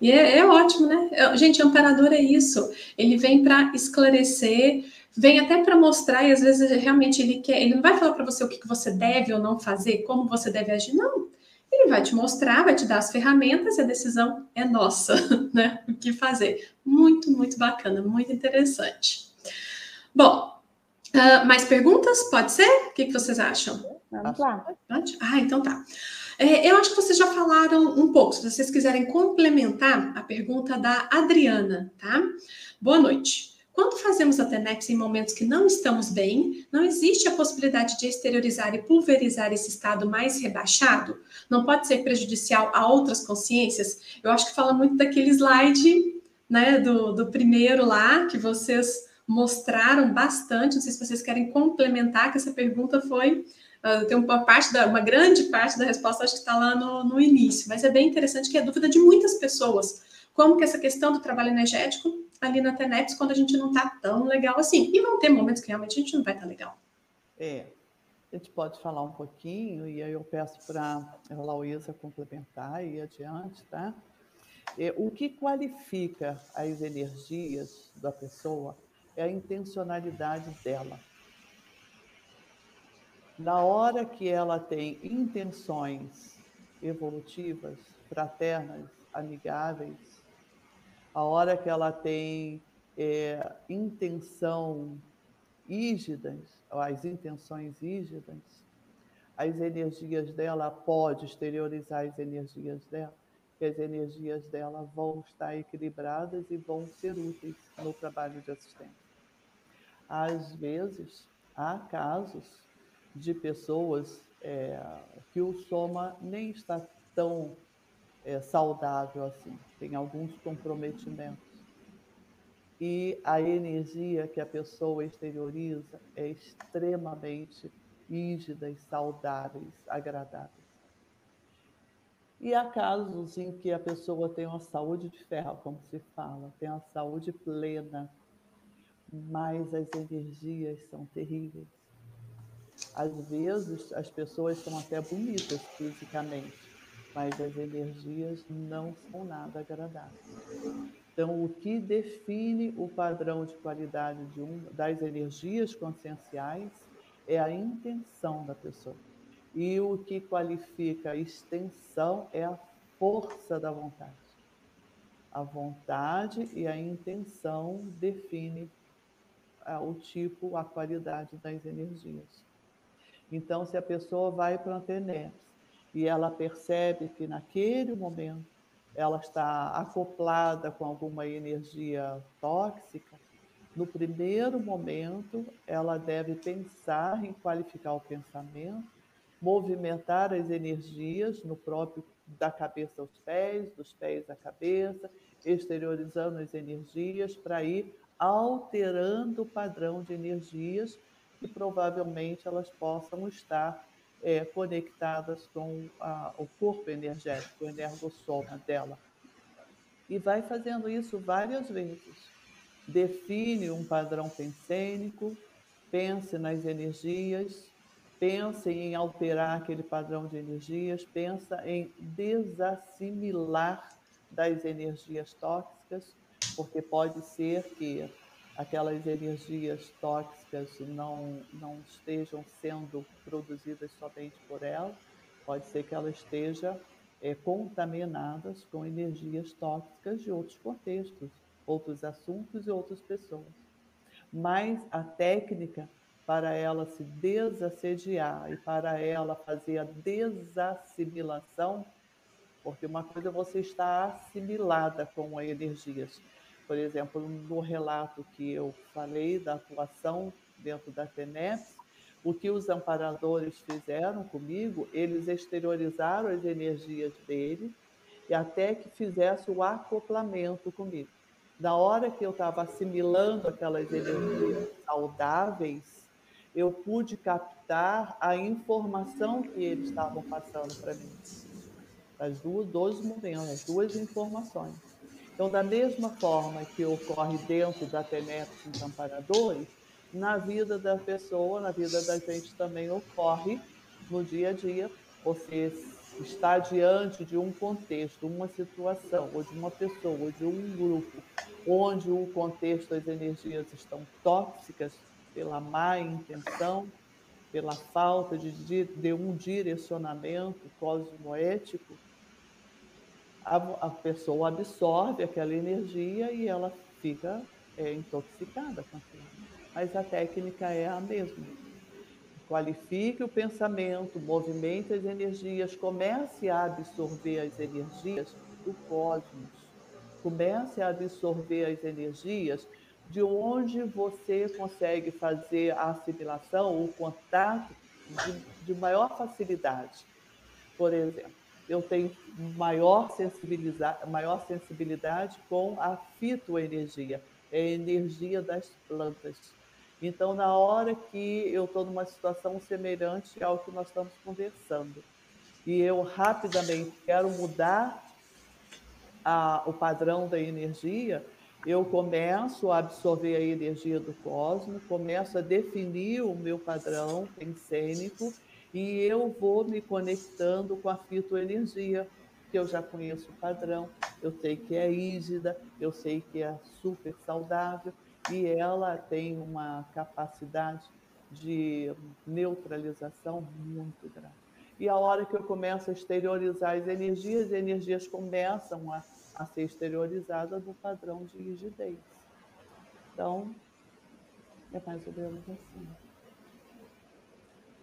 E é, é ótimo, né? Gente, amparador é isso. Ele vem para esclarecer vem até para mostrar, e às vezes realmente ele quer, ele não vai falar para você o que, que você deve ou não fazer, como você deve agir, não. Ele vai te mostrar, vai te dar as ferramentas e a decisão é nossa, né? O que fazer. Muito, muito bacana, muito interessante. Bom, uh, mais perguntas? Pode ser? O que, que vocês acham? Vamos lá. Ah, então tá. É, eu acho que vocês já falaram um pouco. Se vocês quiserem complementar a pergunta da Adriana, tá? Boa noite. Quando fazemos a TENEPS em momentos que não estamos bem, não existe a possibilidade de exteriorizar e pulverizar esse estado mais rebaixado? Não pode ser prejudicial a outras consciências? Eu acho que fala muito daquele slide, né, do, do primeiro lá, que vocês mostraram bastante. Não sei se vocês querem complementar, que essa pergunta foi. Uh, tem uma parte da, uma grande parte da resposta, acho que está lá no, no início, mas é bem interessante que é dúvida de muitas pessoas. Como que essa questão do trabalho energético ali na TENEPS quando a gente não está tão legal assim. E vão ter momentos que realmente a gente não vai estar tá legal. É, a gente pode falar um pouquinho, e aí eu peço para a Lauísa complementar e adiante, tá? É, o que qualifica as energias da pessoa é a intencionalidade dela. Na hora que ela tem intenções evolutivas, fraternas, amigáveis, a hora que ela tem é, intenção ígidas, as intenções ígidas, as energias dela pode exteriorizar as energias dela, que as energias dela vão estar equilibradas e vão ser úteis no trabalho de assistência. Às vezes, há casos de pessoas é, que o soma nem está tão é, saudável assim, tem alguns comprometimentos. E a energia que a pessoa exterioriza é extremamente rígida e saudáveis, agradáveis. E há casos em que a pessoa tem uma saúde de ferro, como se fala, tem uma saúde plena, mas as energias são terríveis. Às vezes, as pessoas são até bonitas fisicamente, mas as energias não são nada agradáveis. Então, o que define o padrão de qualidade de um, das energias conscienciais é a intenção da pessoa. E o que qualifica a extensão é a força da vontade. A vontade e a intenção definem ah, o tipo, a qualidade das energias. Então, se a pessoa vai para o anteneps e ela percebe que naquele momento ela está acoplada com alguma energia tóxica, no primeiro momento ela deve pensar em qualificar o pensamento, movimentar as energias no próprio da cabeça aos pés, dos pés à cabeça, exteriorizando as energias para ir alterando o padrão de energias e provavelmente elas possam estar é, conectadas com a, o corpo energético, o energossoma dela. E vai fazendo isso várias vezes. Define um padrão pensênico, pense nas energias, pense em alterar aquele padrão de energias, pensa em desassimilar das energias tóxicas, porque pode ser que aquelas energias tóxicas não, não estejam sendo produzidas somente por ela, pode ser que ela esteja é, contaminadas com energias tóxicas de outros contextos, outros assuntos e outras pessoas. Mas a técnica para ela se desassediar e para ela fazer a desassimilação, porque uma coisa é você está assimilada com energias, por exemplo, no relato que eu falei da atuação dentro da TENEPS, o que os amparadores fizeram comigo, eles exteriorizaram as energias dele e até que fizesse o acoplamento comigo. Na hora que eu estava assimilando aquelas energias saudáveis, eu pude captar a informação que eles estavam passando para mim. As duas, dois momentos, as duas informações. Então, da mesma forma que ocorre dentro da TENEP dos amparadores, na vida da pessoa, na vida da gente também ocorre no dia a dia. Você está diante de um contexto, uma situação, ou de uma pessoa, ou de um grupo, onde o contexto, as energias estão tóxicas pela má intenção, pela falta de, de um direcionamento cosmoético, a, a pessoa absorve aquela energia e ela fica é, intoxicada com aquilo. Mas a técnica é a mesma. Qualifique o pensamento, movimente as energias, comece a absorver as energias do cosmos. Comece a absorver as energias de onde você consegue fazer a assimilação, o contato de, de maior facilidade. Por exemplo, eu tenho maior sensibilidade, maior sensibilidade com a fitoenergia, é a energia das plantas. Então, na hora que eu estou numa situação semelhante ao que nós estamos conversando, e eu rapidamente quero mudar a, o padrão da energia, eu começo a absorver a energia do cosmos, começo a definir o meu padrão pensênico e eu vou me conectando com a fitoenergia, que eu já conheço o padrão, eu sei que é ígida, eu sei que é super saudável e ela tem uma capacidade de neutralização muito grande. E a hora que eu começo a exteriorizar as energias, as energias começam a, a ser exteriorizadas no padrão de rigidez. Então, é mais ou menos assim.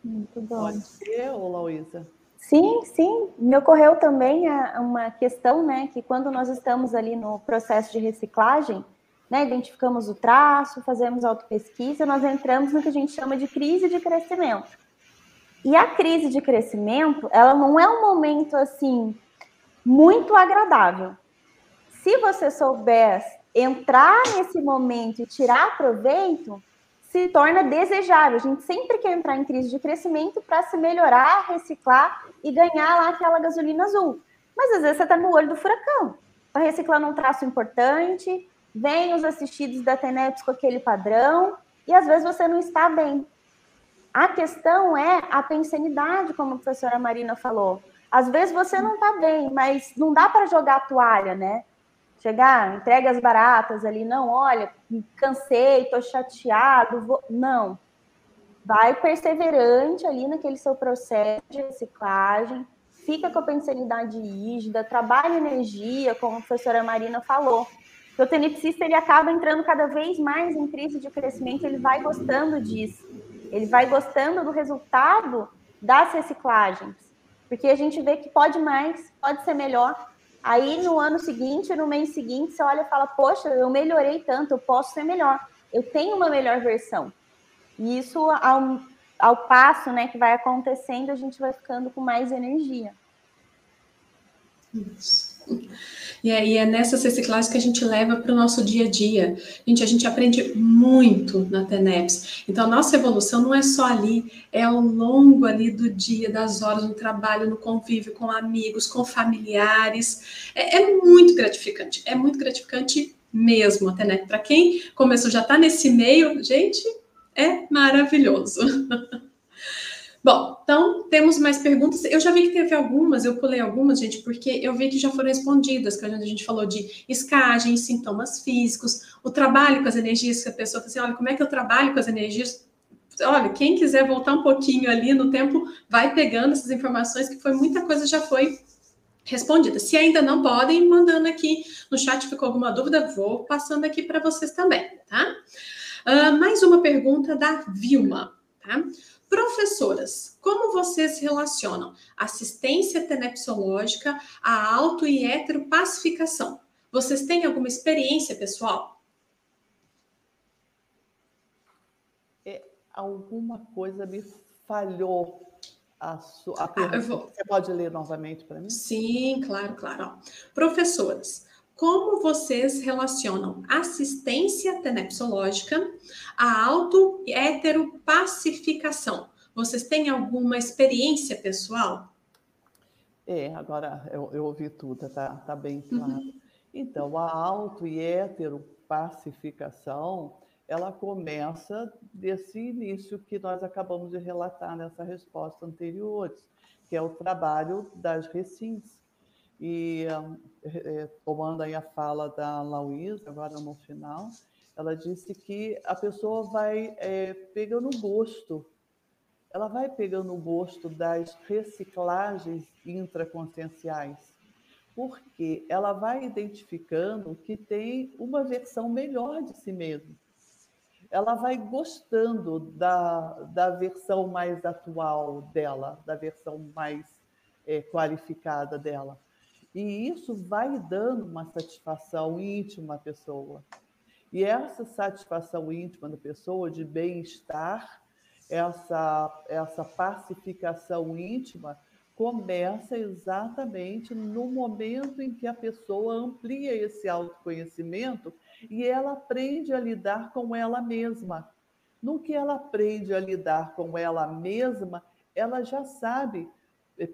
Muito bom. Pode ser, ou Lauísa? Sim, sim. Me ocorreu também uma questão, né, que quando nós estamos ali no processo de reciclagem, né, identificamos o traço, fazemos autopesquisa, nós entramos no que a gente chama de crise de crescimento. E a crise de crescimento, ela não é um momento assim muito agradável. Se você souber entrar nesse momento e tirar proveito, se torna desejável. A gente sempre quer entrar em crise de crescimento para se melhorar, reciclar e ganhar lá aquela gasolina azul. Mas às vezes você está no olho do furacão. Está reciclando um traço importante, vem os assistidos da TENEPS com aquele padrão, e às vezes você não está bem. A questão é a pensanidade, como a professora Marina falou. Às vezes você não está bem, mas não dá para jogar a toalha, né? Chegar, entrega as baratas ali, não, olha, cansei, tô chateado, vou... não. Vai perseverante ali naquele seu processo de reciclagem, fica com a pensanidade rígida, trabalha energia, como a professora Marina falou. O tenepsista ele acaba entrando cada vez mais em crise de crescimento, ele vai gostando disso. Ele vai gostando do resultado das reciclagens, porque a gente vê que pode mais, pode ser melhor, Aí no ano seguinte, no mês seguinte, você olha e fala: Poxa, eu melhorei tanto, eu posso ser melhor, eu tenho uma melhor versão. E isso, ao, ao passo né, que vai acontecendo, a gente vai ficando com mais energia. Isso. E aí é nessas reciclagens que a gente leva para o nosso dia a dia. Gente, a gente aprende muito na TENEPS. Então, a nossa evolução não é só ali, é ao longo ali do dia, das horas no trabalho, no convívio com amigos, com familiares. É, é muito gratificante, é muito gratificante mesmo a TENEPS. Para quem começou, já está nesse meio, gente, é maravilhoso. Bom, então temos mais perguntas. Eu já vi que teve algumas, eu pulei algumas, gente, porque eu vi que já foram respondidas, que a gente falou de escagem, sintomas físicos, o trabalho com as energias, que a pessoa fala assim, olha, como é que eu trabalho com as energias? Olha, quem quiser voltar um pouquinho ali no tempo, vai pegando essas informações, que foi muita coisa já foi respondida. Se ainda não podem, mandando aqui no chat, ficou alguma dúvida, vou passando aqui para vocês também, tá? Uh, mais uma pergunta da Vilma, tá? Professoras, como vocês relacionam assistência tenepsológica a auto e heteropacificação? Vocês têm alguma experiência pessoal? É, alguma coisa me falhou a, sua, a pergunta. Ah. Você pode ler novamente para mim? Sim, claro, claro. Ó. Professoras, como vocês relacionam assistência tenepsológica à auto-heteropacificação? Vocês têm alguma experiência pessoal? É, agora eu, eu ouvi tudo, tá, tá bem claro. Uhum. Então, a auto e heteropacificação, ela começa desse início que nós acabamos de relatar nessa resposta anteriores, que é o trabalho das recins. E é, tomando aí a fala da Lauísa, agora no final, ela disse que a pessoa vai é, pegando gosto, ela vai pegando o gosto das reciclagens intraconscienciais, porque ela vai identificando que tem uma versão melhor de si mesma. Ela vai gostando da, da versão mais atual dela, da versão mais é, qualificada dela. E isso vai dando uma satisfação íntima à pessoa. E essa satisfação íntima da pessoa, de bem-estar, essa, essa pacificação íntima, começa exatamente no momento em que a pessoa amplia esse autoconhecimento e ela aprende a lidar com ela mesma. No que ela aprende a lidar com ela mesma, ela já sabe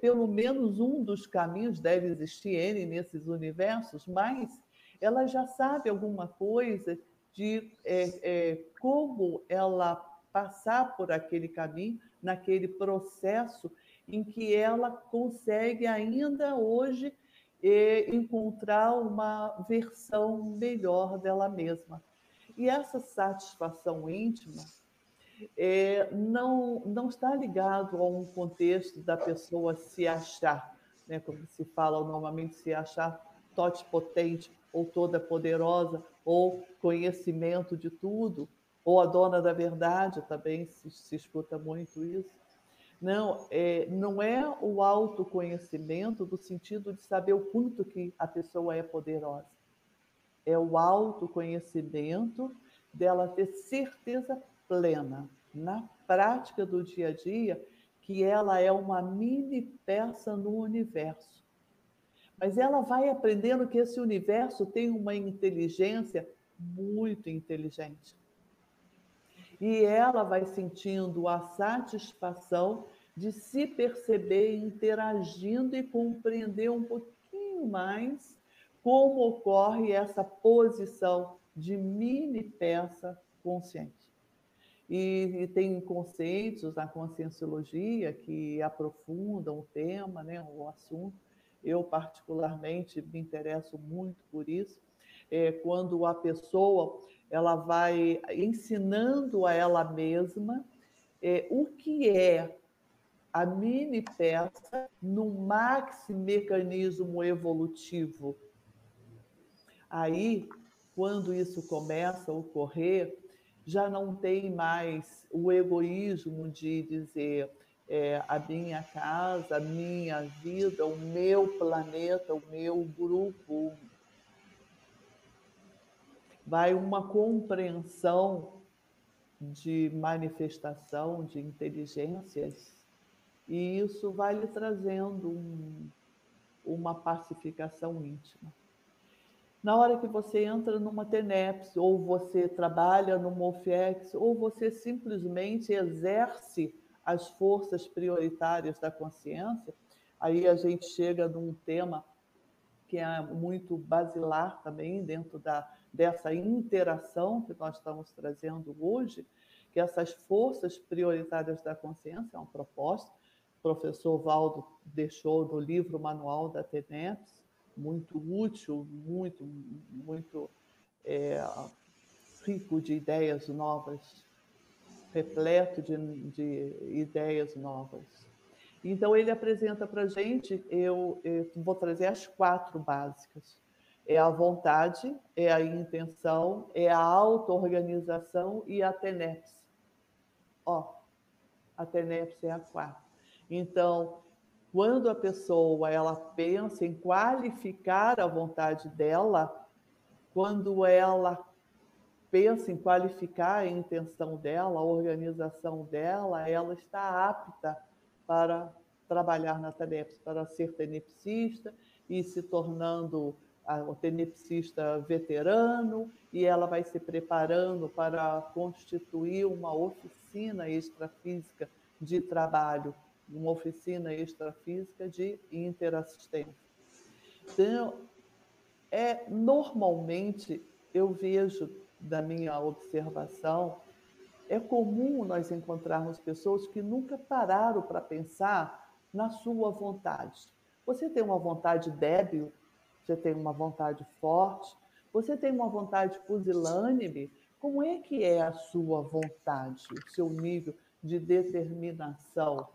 pelo menos um dos caminhos deve existir N nesses universos, mas ela já sabe alguma coisa de é, é, como ela passar por aquele caminho, naquele processo em que ela consegue ainda hoje é, encontrar uma versão melhor dela mesma. E essa satisfação íntima é, não, não está ligado a um contexto da pessoa se achar, né, como se fala normalmente, se achar totipotente ou toda poderosa, ou conhecimento de tudo, ou a dona da verdade, também se, se escuta muito isso. Não, é, não é o autoconhecimento do sentido de saber o quanto que a pessoa é poderosa. É o autoconhecimento dela ter certeza plena na prática do dia a dia que ela é uma mini peça no universo. Mas ela vai aprendendo que esse universo tem uma inteligência muito inteligente. E ela vai sentindo a satisfação de se perceber interagindo e compreender um pouquinho mais como ocorre essa posição de mini peça consciente. E, e, tem conceitos na conscienciologia que aprofundam o tema, né, o assunto. Eu, particularmente, me interesso muito por isso. É, quando a pessoa ela vai ensinando a ela mesma é, o que é a mini peça no maxi mecanismo evolutivo. Aí, quando isso começa a ocorrer, já não tem mais o egoísmo de dizer é, a minha casa, a minha vida, o meu planeta, o meu grupo. Vai uma compreensão de manifestação de inteligências e isso vai lhe trazendo um, uma pacificação íntima. Na hora que você entra numa TENEPS, ou você trabalha numa OFIEX, ou você simplesmente exerce as forças prioritárias da consciência, aí a gente chega num tema que é muito basilar também dentro da, dessa interação que nós estamos trazendo hoje, que essas forças prioritárias da consciência, é uma proposta, o professor Valdo deixou no livro Manual da TENEPS, muito útil, muito, muito é, rico de ideias novas, repleto de, de ideias novas. Então, ele apresenta para a gente, eu, eu vou trazer as quatro básicas. É a vontade, é a intenção, é a auto-organização e a TENEPS. Ó, a TENEPS é a quatro. Então, quando a pessoa ela pensa em qualificar a vontade dela, quando ela pensa em qualificar a intenção dela, a organização dela, ela está apta para trabalhar na TENEPS, para ser tenepsista e se tornando o tenepsista veterano, e ela vai se preparando para constituir uma oficina extrafísica de trabalho uma oficina extrafísica de interassistência. Então, é, normalmente, eu vejo, da minha observação, é comum nós encontrarmos pessoas que nunca pararam para pensar na sua vontade. Você tem uma vontade débil, você tem uma vontade forte, você tem uma vontade pusilânime. Como é que é a sua vontade, o seu nível de determinação?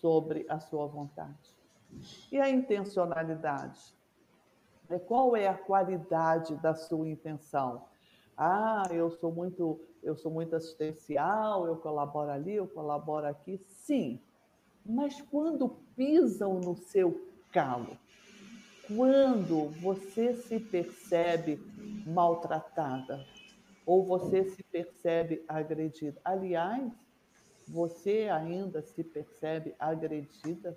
Sobre a sua vontade. E a intencionalidade? É, qual é a qualidade da sua intenção? Ah, eu sou muito, eu sou muito assistencial, eu colaboro ali, eu colaboro aqui. Sim, mas quando pisam no seu calo, quando você se percebe maltratada ou você se percebe agredida. Aliás, você ainda se percebe agredida?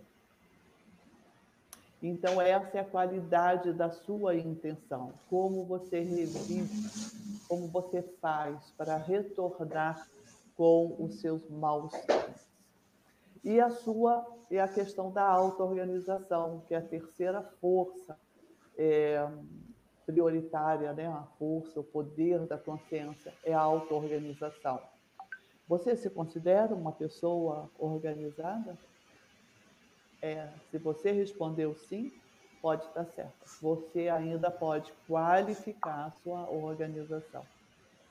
Então, essa é a qualidade da sua intenção. Como você revive, como você faz para retornar com os seus maus E a sua é a questão da auto-organização, que é a terceira força é, prioritária, né? a força, o poder da consciência, é a auto-organização. Você se considera uma pessoa organizada? É, se você respondeu sim, pode estar certo. Você ainda pode qualificar a sua organização.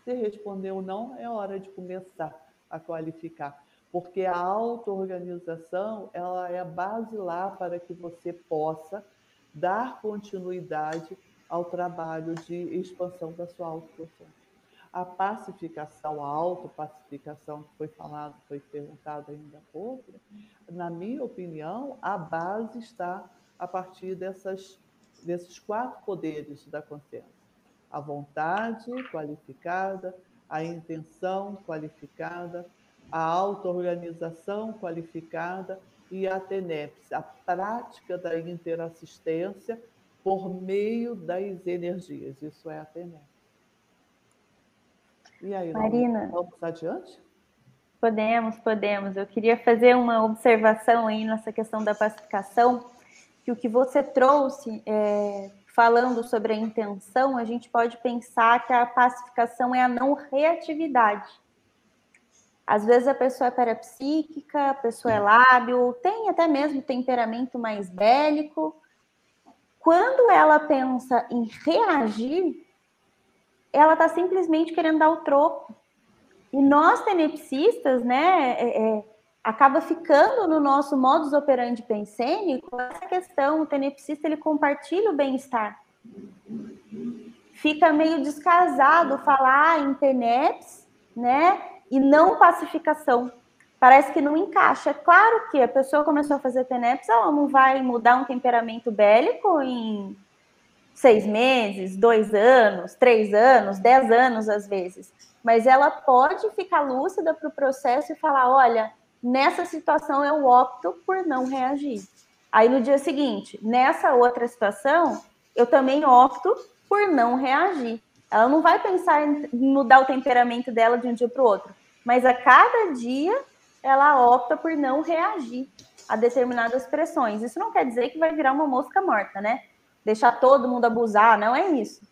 Se respondeu não, é hora de começar a qualificar, porque a auto-organização ela é basilar para que você possa dar continuidade ao trabalho de expansão da sua autoconsciência a pacificação, a autopacificação que foi falado, foi perguntado ainda há pouco, na minha opinião, a base está a partir dessas, desses quatro poderes da consciência. A vontade qualificada, a intenção qualificada, a auto-organização qualificada e a TENEPS, a prática da interassistência por meio das energias. Isso é a TENEPS. E aí, Marina, vamos adiante? Podemos, podemos. Eu queria fazer uma observação aí nessa questão da pacificação, que o que você trouxe, é, falando sobre a intenção, a gente pode pensar que a pacificação é a não reatividade. Às vezes a pessoa é parapsíquica, a pessoa é lábil, tem até mesmo temperamento mais bélico. Quando ela pensa em reagir, ela está simplesmente querendo dar o troco. E nós, tenepsistas, né, é, é, acaba ficando no nosso modus operandi pensênico essa questão, o tenepsista, ele compartilha o bem-estar. Fica meio descasado falar em teneps, né, e não pacificação. Parece que não encaixa. É claro que a pessoa começou a fazer teneps, ela não vai mudar um temperamento bélico em seis meses, dois anos, três anos, dez anos às vezes. Mas ela pode ficar lúcida para o processo e falar: olha, nessa situação eu opto por não reagir. Aí no dia seguinte, nessa outra situação, eu também opto por não reagir. Ela não vai pensar em mudar o temperamento dela de um dia para o outro, mas a cada dia ela opta por não reagir a determinadas pressões. Isso não quer dizer que vai virar uma mosca morta, né? Deixar todo mundo abusar, não é isso.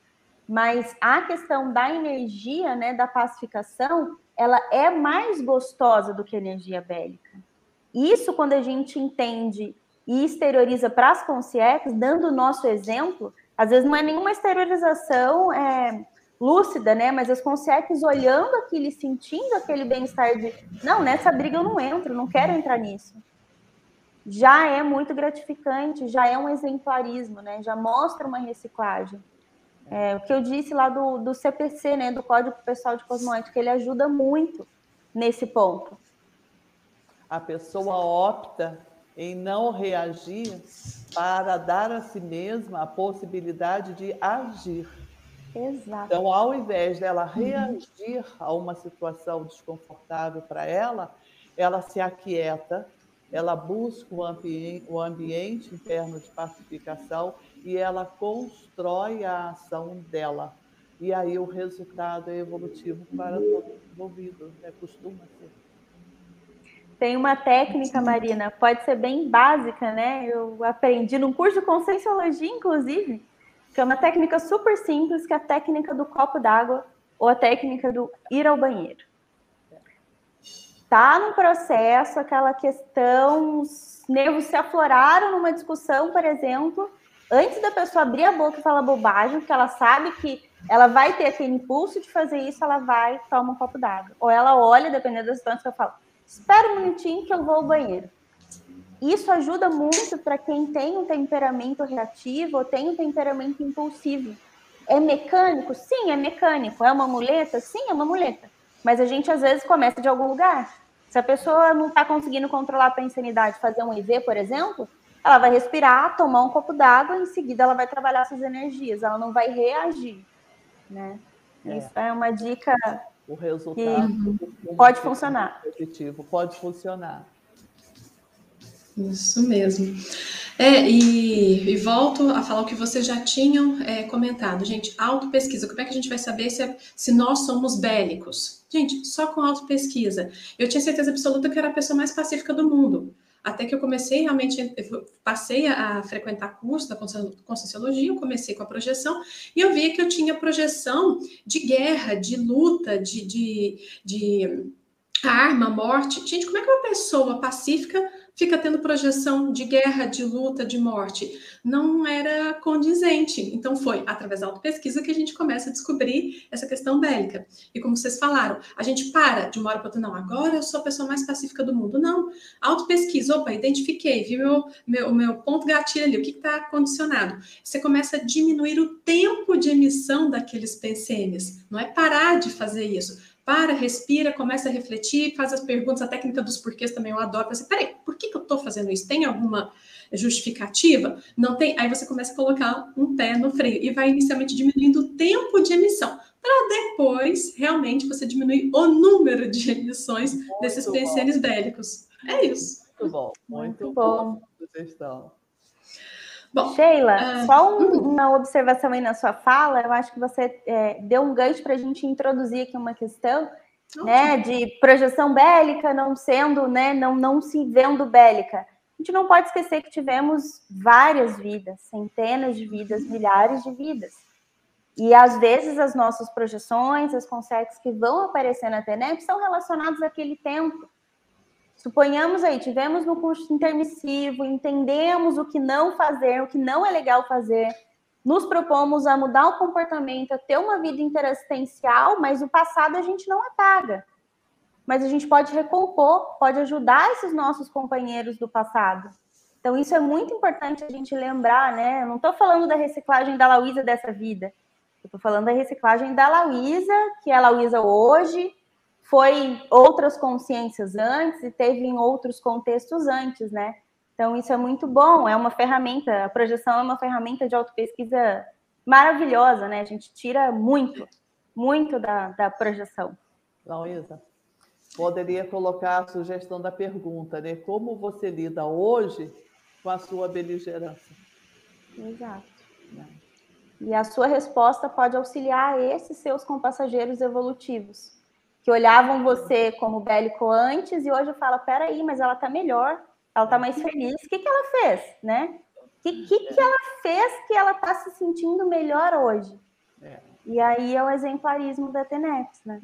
Mas a questão da energia, né, da pacificação, ela é mais gostosa do que a energia bélica. Isso quando a gente entende e exterioriza para as consciências, dando o nosso exemplo, às vezes não é nenhuma exteriorização é, lúcida, né? Mas as consciências olhando aquilo e sentindo aquele bem-estar de não, nessa briga eu não entro, não quero entrar nisso. Já é muito gratificante, já é um exemplarismo, né? Já mostra uma reciclagem. É, o que eu disse lá do, do CPC, né, do Código Pessoal de Cosmoética, ele ajuda muito nesse ponto. A pessoa opta em não reagir para dar a si mesma a possibilidade de agir. Exato. Então, ao invés dela reagir a uma situação desconfortável para ela, ela se aquieta, ela busca o, ambiente, o ambiente interno de pacificação e ela constrói a ação dela. E aí o resultado é evolutivo para todos envolvidos, né? costuma ser. Tem uma técnica, Marina, pode ser bem básica, né? Eu aprendi num curso de Conscienciologia, inclusive, que é uma técnica super simples, que é a técnica do copo d'água ou a técnica do ir ao banheiro. Tá no processo, aquela questão, os nervos se afloraram numa discussão, por exemplo, antes da pessoa abrir a boca e falar bobagem, porque ela sabe que ela vai ter aquele impulso de fazer isso, ela vai toma um copo d'água. Ou ela olha, dependendo das situação, eu falo, espera um minutinho que eu vou ao banheiro. Isso ajuda muito para quem tem um temperamento reativo ou tem um temperamento impulsivo. É mecânico? Sim, é mecânico. É uma muleta? Sim, é uma muleta. Mas a gente às vezes começa de algum lugar. Se a pessoa não está conseguindo controlar a insanidade, fazer um IV, por exemplo, ela vai respirar, tomar um copo d'água, em seguida ela vai trabalhar suas energias, ela não vai reagir, né? É. Isso é uma dica o resultado que pode funcionar. Positivo, pode funcionar. Isso mesmo. É, e, e, volto a falar o que vocês já tinham é, comentado. Gente, autopesquisa. Como é que a gente vai saber se, é, se nós somos bélicos? Gente, só com autopesquisa. Eu tinha certeza absoluta que era a pessoa mais pacífica do mundo até que eu comecei realmente, eu passei a frequentar curso da Conscienciologia, eu comecei com a projeção, e eu via que eu tinha projeção de guerra, de luta, de, de, de arma, morte. Gente, como é que uma pessoa pacífica fica tendo projeção de guerra, de luta, de morte. Não era condizente. Então, foi através da autopesquisa que a gente começa a descobrir essa questão bélica. E como vocês falaram, a gente para de uma hora para outra, não, agora eu sou a pessoa mais pacífica do mundo. Não. Autopesquisa, opa, identifiquei, vi meu, meu, meu ponto gatilho ali, o que está condicionado. Você começa a diminuir o tempo de emissão daqueles PCMs. Não é parar de fazer isso para, respira, começa a refletir, faz as perguntas, a técnica dos porquês também eu adoro. Você, peraí, por que, que eu estou fazendo isso? Tem alguma justificativa? Não tem? Aí você começa a colocar um pé no freio e vai inicialmente diminuindo o tempo de emissão, para depois realmente você diminuir o número de emissões muito desses PCNs bélicos. É isso. Muito bom, muito, muito bom. bom. Bom, Sheila, uh, só um, hum. uma observação aí na sua fala, eu acho que você é, deu um gancho para a gente introduzir aqui uma questão, né, de projeção bélica não sendo, né, não, não se vendo bélica. A gente não pode esquecer que tivemos várias vidas, centenas de vidas, milhares de vidas. E às vezes as nossas projeções, as conceitos que vão aparecer na TENEP são relacionados àquele tempo. Suponhamos aí, tivemos no curso intermissivo, entendemos o que não fazer, o que não é legal fazer, nos propomos a mudar o comportamento, a ter uma vida interassistencial, mas o passado a gente não apaga. Mas a gente pode recompor, pode ajudar esses nossos companheiros do passado. Então, isso é muito importante a gente lembrar, né? Eu não estou falando da reciclagem da Lauísa dessa vida. Eu estou falando da reciclagem da Lauísa, que é a Lauísa hoje, foi outras consciências antes e teve em outros contextos antes, né? Então, isso é muito bom, é uma ferramenta, a projeção é uma ferramenta de autopesquisa maravilhosa, né? A gente tira muito, muito da, da projeção. Lauísa, poderia colocar a sugestão da pergunta, né? Como você lida hoje com a sua beligerância. Exato. Né? E a sua resposta pode auxiliar esses seus compassageiros evolutivos, que olhavam você como bélico antes e hoje fala, peraí, mas ela está melhor, ela está mais feliz. O que, que ela fez, né? O que, que, que ela fez que ela está se sentindo melhor hoje? É. E aí é o exemplarismo da TENEPS, né?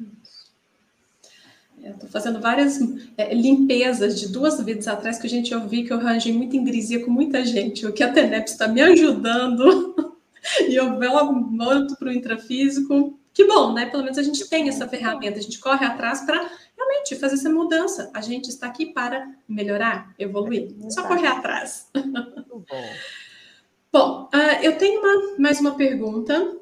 Estou fazendo várias é, limpezas de duas vidas atrás que a gente ouviu que eu arranjei muita ingresia com muita gente. O que a TENEPS está me ajudando e eu volto para o intrafísico. Que bom, né? Pelo menos a gente tem essa ferramenta, a gente corre atrás para realmente fazer essa mudança. A gente está aqui para melhorar, evoluir. É Só correr atrás. Muito bom. bom, uh, eu tenho uma, mais uma pergunta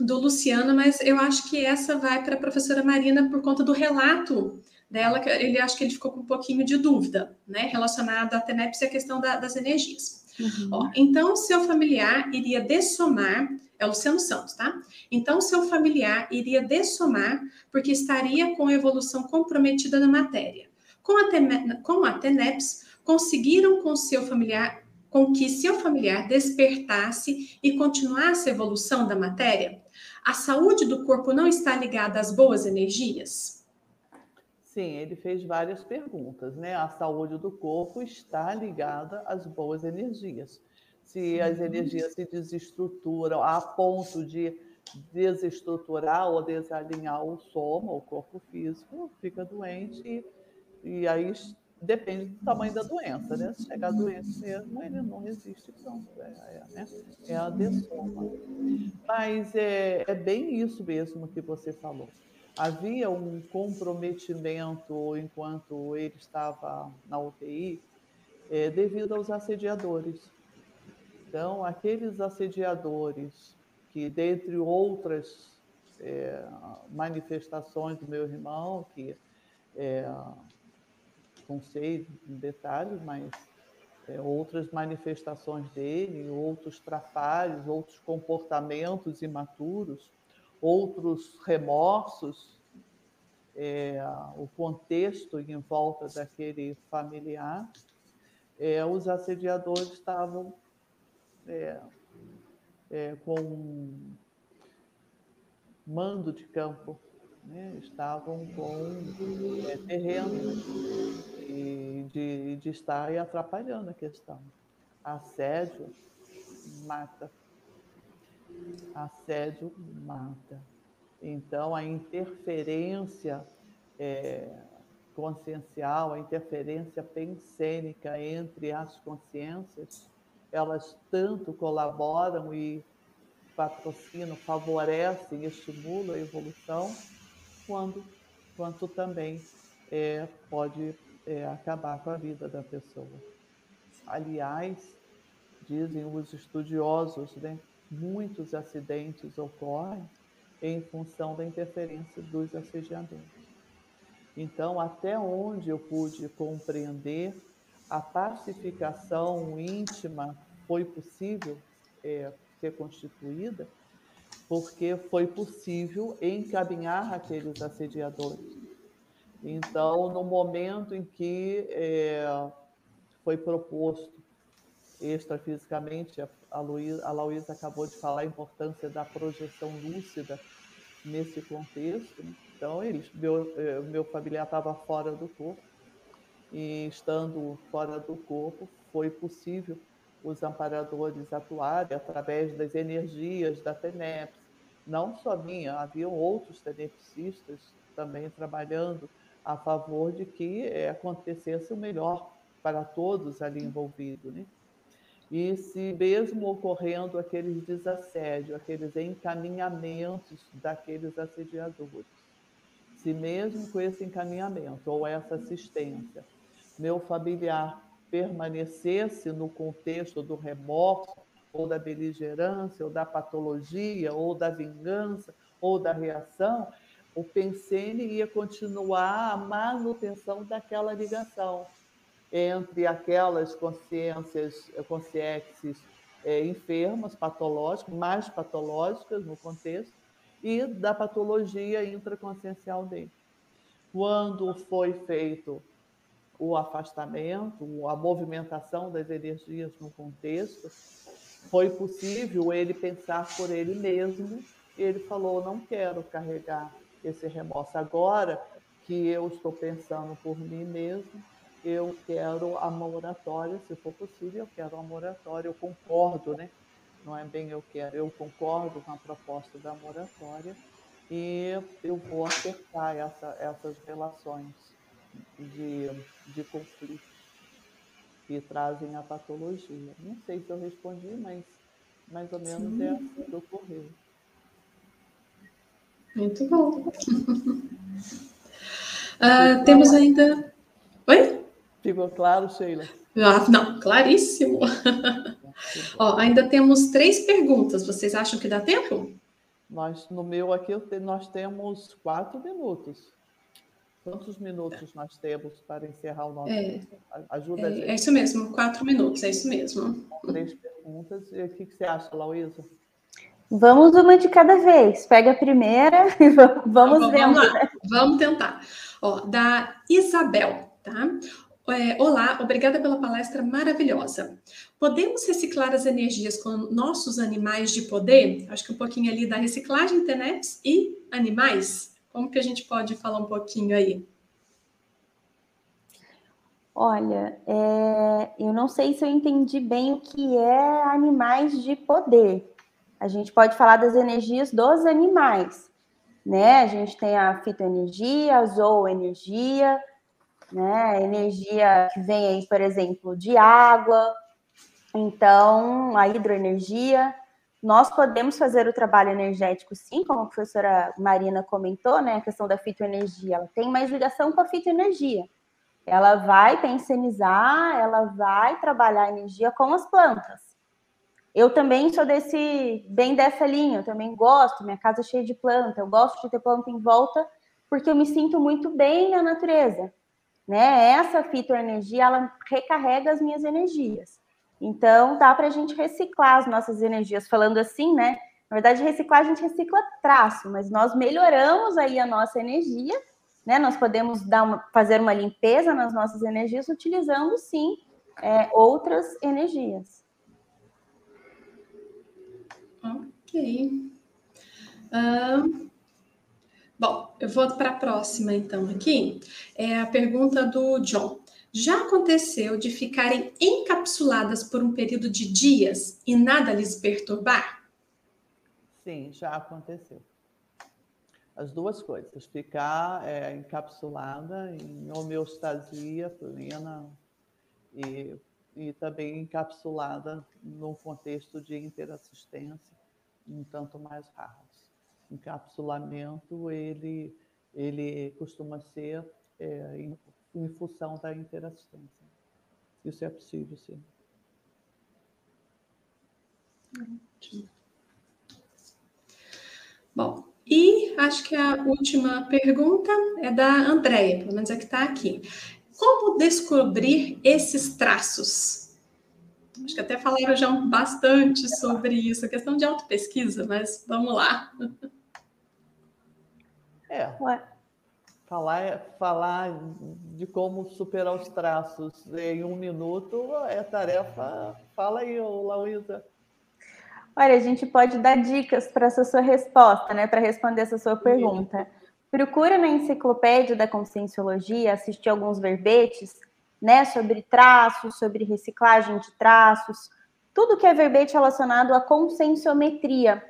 do Luciano, mas eu acho que essa vai para a professora Marina por conta do relato dela, que ele acho que ele ficou com um pouquinho de dúvida, né, relacionado à TENEPS e a questão da, das energias. Uhum. Ó, então, seu familiar iria dessomar, é o Luciano Santos, tá? Então, seu familiar iria dessomar porque estaria com a evolução comprometida na matéria. Com a, com a TENEPS, conseguiram com seu familiar com que seu familiar despertasse e continuasse a evolução da matéria? A saúde do corpo não está ligada às boas energias? Sim, ele fez várias perguntas, né? A saúde do corpo está ligada às boas energias. Se as energias se desestruturam a ponto de desestruturar ou desalinhar o soma, o corpo físico, fica doente e, e aí depende do tamanho da doença, né? Se chegar doente mesmo, ele não resiste, pronto, é, é, né? é a dessoma. Mas é, é bem isso mesmo que você falou. Havia um comprometimento enquanto ele estava na UTI é, devido aos assediadores. Então, aqueles assediadores que, dentre outras é, manifestações do meu irmão, que é, não sei em detalhes, mas é, outras manifestações dele, outros trafalhos, outros comportamentos imaturos, outros remorsos, é, o contexto em volta daquele familiar, é, os assediadores estavam é, é, com mando de campo, né? estavam com é, terreno e de, de estar atrapalhando a questão. Assédio mata. Assédio mata. Então, a interferência é, consciencial, a interferência pensênica entre as consciências, elas tanto colaboram e patrocinam, favorecem, estimulam a evolução, quando, quanto também é, pode é, acabar com a vida da pessoa. Aliás, dizem os estudiosos, né, muitos acidentes ocorrem em função da interferência dos assediadores. Então, até onde eu pude compreender, a pacificação íntima foi possível é, ser constituída porque foi possível encaminhar aqueles assediadores. Então, no momento em que é, foi proposto extrafisicamente, a A Luísa acabou de falar a importância da projeção lúcida nesse contexto. Então, eles, meu, é, meu familiar estava fora do corpo, e estando fora do corpo, foi possível os amparadores atuarem através das energias da TENEPS, não só minha, haviam outros tenepsistas também trabalhando a favor de que é, acontecesse o melhor para todos ali envolvidos. Né? E se mesmo ocorrendo aqueles desassédios, aqueles encaminhamentos daqueles assediadores, se mesmo com esse encaminhamento ou essa assistência, meu familiar permanecesse no contexto do remorso, ou da beligerância, ou da patologia, ou da vingança, ou da reação, o pensene ia continuar a manutenção daquela ligação entre aquelas consciências, consciências é, enfermas, patológicas, mais patológicas no contexto, e da patologia intraconsciencial dele. Quando foi feito o afastamento, a movimentação das energias no contexto, foi possível ele pensar por ele mesmo. E ele falou: não quero carregar esse remorso agora que eu estou pensando por mim mesmo. Eu quero a moratória, se for possível, eu quero a moratória. Eu concordo, né? Não é bem eu quero, eu concordo com a proposta da moratória e eu vou acertar essa, essas relações de, de conflito que trazem a patologia. Não sei se eu respondi, mas mais ou menos Sim. é assim que ocorreu. Muito bom. uh, temos ainda. Oi? Ficou claro, Sheila? Ah, não, claríssimo. Ó, ainda temos três perguntas. Vocês acham que dá tempo? Nós, no meu aqui, nós temos quatro minutos. Quantos minutos nós temos para encerrar o nosso? É, Ajuda é, é, isso mesmo, quatro minutos, é isso mesmo. Três perguntas. E o que, que você acha, Lauísa? Vamos uma de cada vez. Pega a primeira e vamos então, vendo. Vamos lá, vamos tentar. Ó, da Isabel, tá? É, olá, obrigada pela palestra maravilhosa. Podemos reciclar as energias com nossos animais de poder? Acho que um pouquinho ali da reciclagem, internet e animais. Como que a gente pode falar um pouquinho aí? Olha, é, eu não sei se eu entendi bem o que é animais de poder. A gente pode falar das energias dos animais, né? A gente tem a fitoenergia, a zooenergia, né? Energia que vem aí, por exemplo, de água, então a hidroenergia. Nós podemos fazer o trabalho energético, sim, como a professora Marina comentou, né? A questão da fitoenergia, ela tem mais ligação com a fitoenergia. Ela vai pensionizar, ela vai trabalhar a energia com as plantas. Eu também sou desse, bem dessa linha, eu também gosto, minha casa é cheia de planta, eu gosto de ter planta em volta, porque eu me sinto muito bem na natureza né? Essa fitoenergia, ela recarrega as minhas energias. Então, dá para a gente reciclar as nossas energias, falando assim, né? Na verdade, reciclar, a gente recicla traço, mas nós melhoramos aí a nossa energia, né? Nós podemos dar uma, fazer uma limpeza nas nossas energias utilizando, sim, é, outras energias. Ok. Um, Bom, eu vou para a próxima então aqui. É a pergunta do John. Já aconteceu de ficarem encapsuladas por um período de dias e nada lhes perturbar? Sim, já aconteceu. As duas coisas, ficar é, encapsulada em homeostasia plena e, e também encapsulada num contexto de interassistência um tanto mais raro encapsulamento ele, ele costuma ser é, em, em função da interassistência. Isso é possível, sim. Bom, e acho que a última pergunta é da Andréia, pelo menos é que está aqui. Como descobrir esses traços? Acho que até falaram já bastante sobre isso, a questão de autopesquisa, mas vamos lá. É. Ué. Falar, falar de como superar os traços em um minuto é tarefa. Fala aí, Lauísa. Olha, a gente pode dar dicas para essa sua resposta, né? Para responder essa sua pergunta. Procura na enciclopédia da Conscienciologia assistir alguns verbetes, né? Sobre traços, sobre reciclagem de traços, tudo que é verbete relacionado à conscienciometria.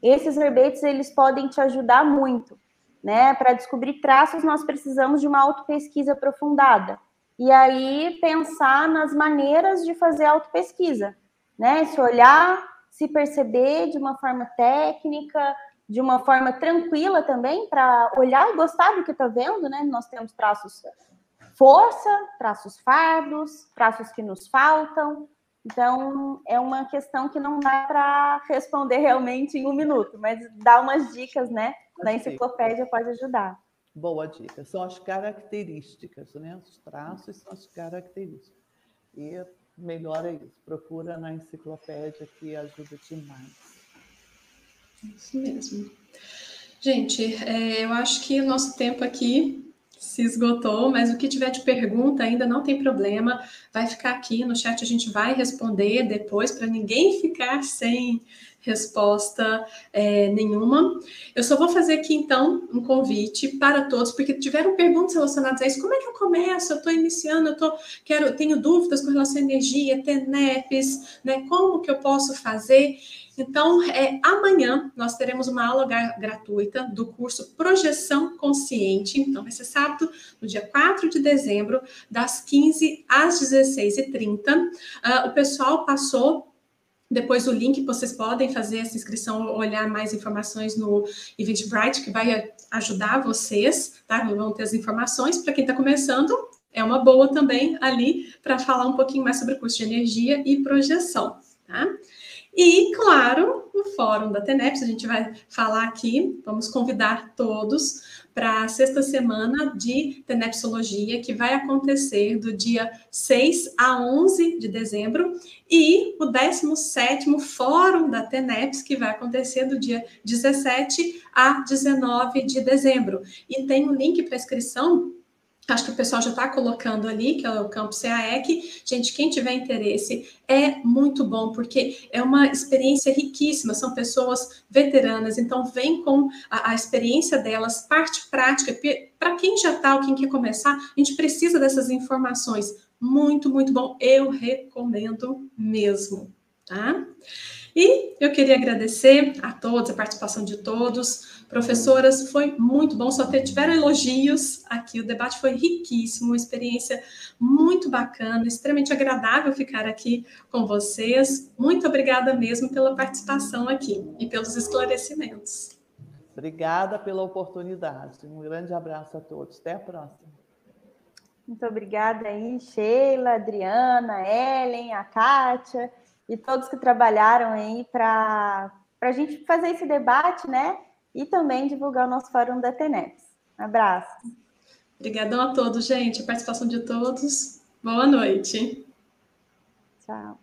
Esses verbetes eles podem te ajudar muito né? Para descobrir traços, nós precisamos de uma autopesquisa aprofundada. E aí pensar nas maneiras de fazer autopesquisa, né? Se olhar, se perceber de uma forma técnica, de uma forma tranquila também, para olhar e gostar do que está vendo, né? Nós temos traços força, traços fardos, traços que nos faltam. Então, é uma questão que não dá para responder realmente em um minuto, mas dá umas dicas, né? na enciclopédia pode ajudar. Boa dica. São as características, né? Os traços são as características. E melhor é isso. Procura na enciclopédia que ajuda demais. Isso mesmo. Gente, é, eu acho que o nosso tempo aqui se esgotou, mas o que tiver de pergunta ainda não tem problema, vai ficar aqui no chat, a gente vai responder depois para ninguém ficar sem resposta é, nenhuma. Eu só vou fazer aqui então um convite para todos, porque tiveram perguntas relacionadas a isso. Como é que eu começo? Eu estou iniciando, eu tô, quero, tenho dúvidas com relação à energia, TENEPs, né? Como que eu posso fazer? Então, é, amanhã nós teremos uma aula gratuita do curso Projeção Consciente. Então, vai ser sábado, no dia 4 de dezembro, das 15 às 16h30. Uh, ah, o pessoal passou depois o link, vocês podem fazer essa inscrição, olhar mais informações no Eventbrite, que vai ajudar vocês, tá? Vão ter as informações. Para quem está começando, é uma boa também ali para falar um pouquinho mais sobre o curso de energia e projeção, tá? E, claro, o Fórum da TENEPS, a gente vai falar aqui, vamos convidar todos para a sexta semana de Tenepsologia, que vai acontecer do dia 6 a 11 de dezembro, e o 17º Fórum da TENEPS, que vai acontecer do dia 17 a 19 de dezembro. E tem um link para inscrição Acho que o pessoal já está colocando ali, que é o Campus CAEC. Gente, quem tiver interesse, é muito bom, porque é uma experiência riquíssima, são pessoas veteranas, então vem com a, a experiência delas, parte prática. Para quem já está ou quem quer começar, a gente precisa dessas informações. Muito, muito bom. Eu recomendo mesmo, tá? E eu queria agradecer a todos, a participação de todos. Professoras, foi muito bom, só tiveram elogios aqui, o debate foi riquíssimo, uma experiência muito bacana, extremamente agradável ficar aqui com vocês. Muito obrigada mesmo pela participação aqui e pelos esclarecimentos. Obrigada pela oportunidade. Um grande abraço a todos. Até a próxima. Muito obrigada aí, Sheila, Adriana, Ellen, a Kátia e todos que trabalharam aí para a gente fazer esse debate, né? e também divulgar o nosso fórum da TENEPS. Um abraço. Obrigadão a todos, gente. A participação de todos. Boa noite. Tchau.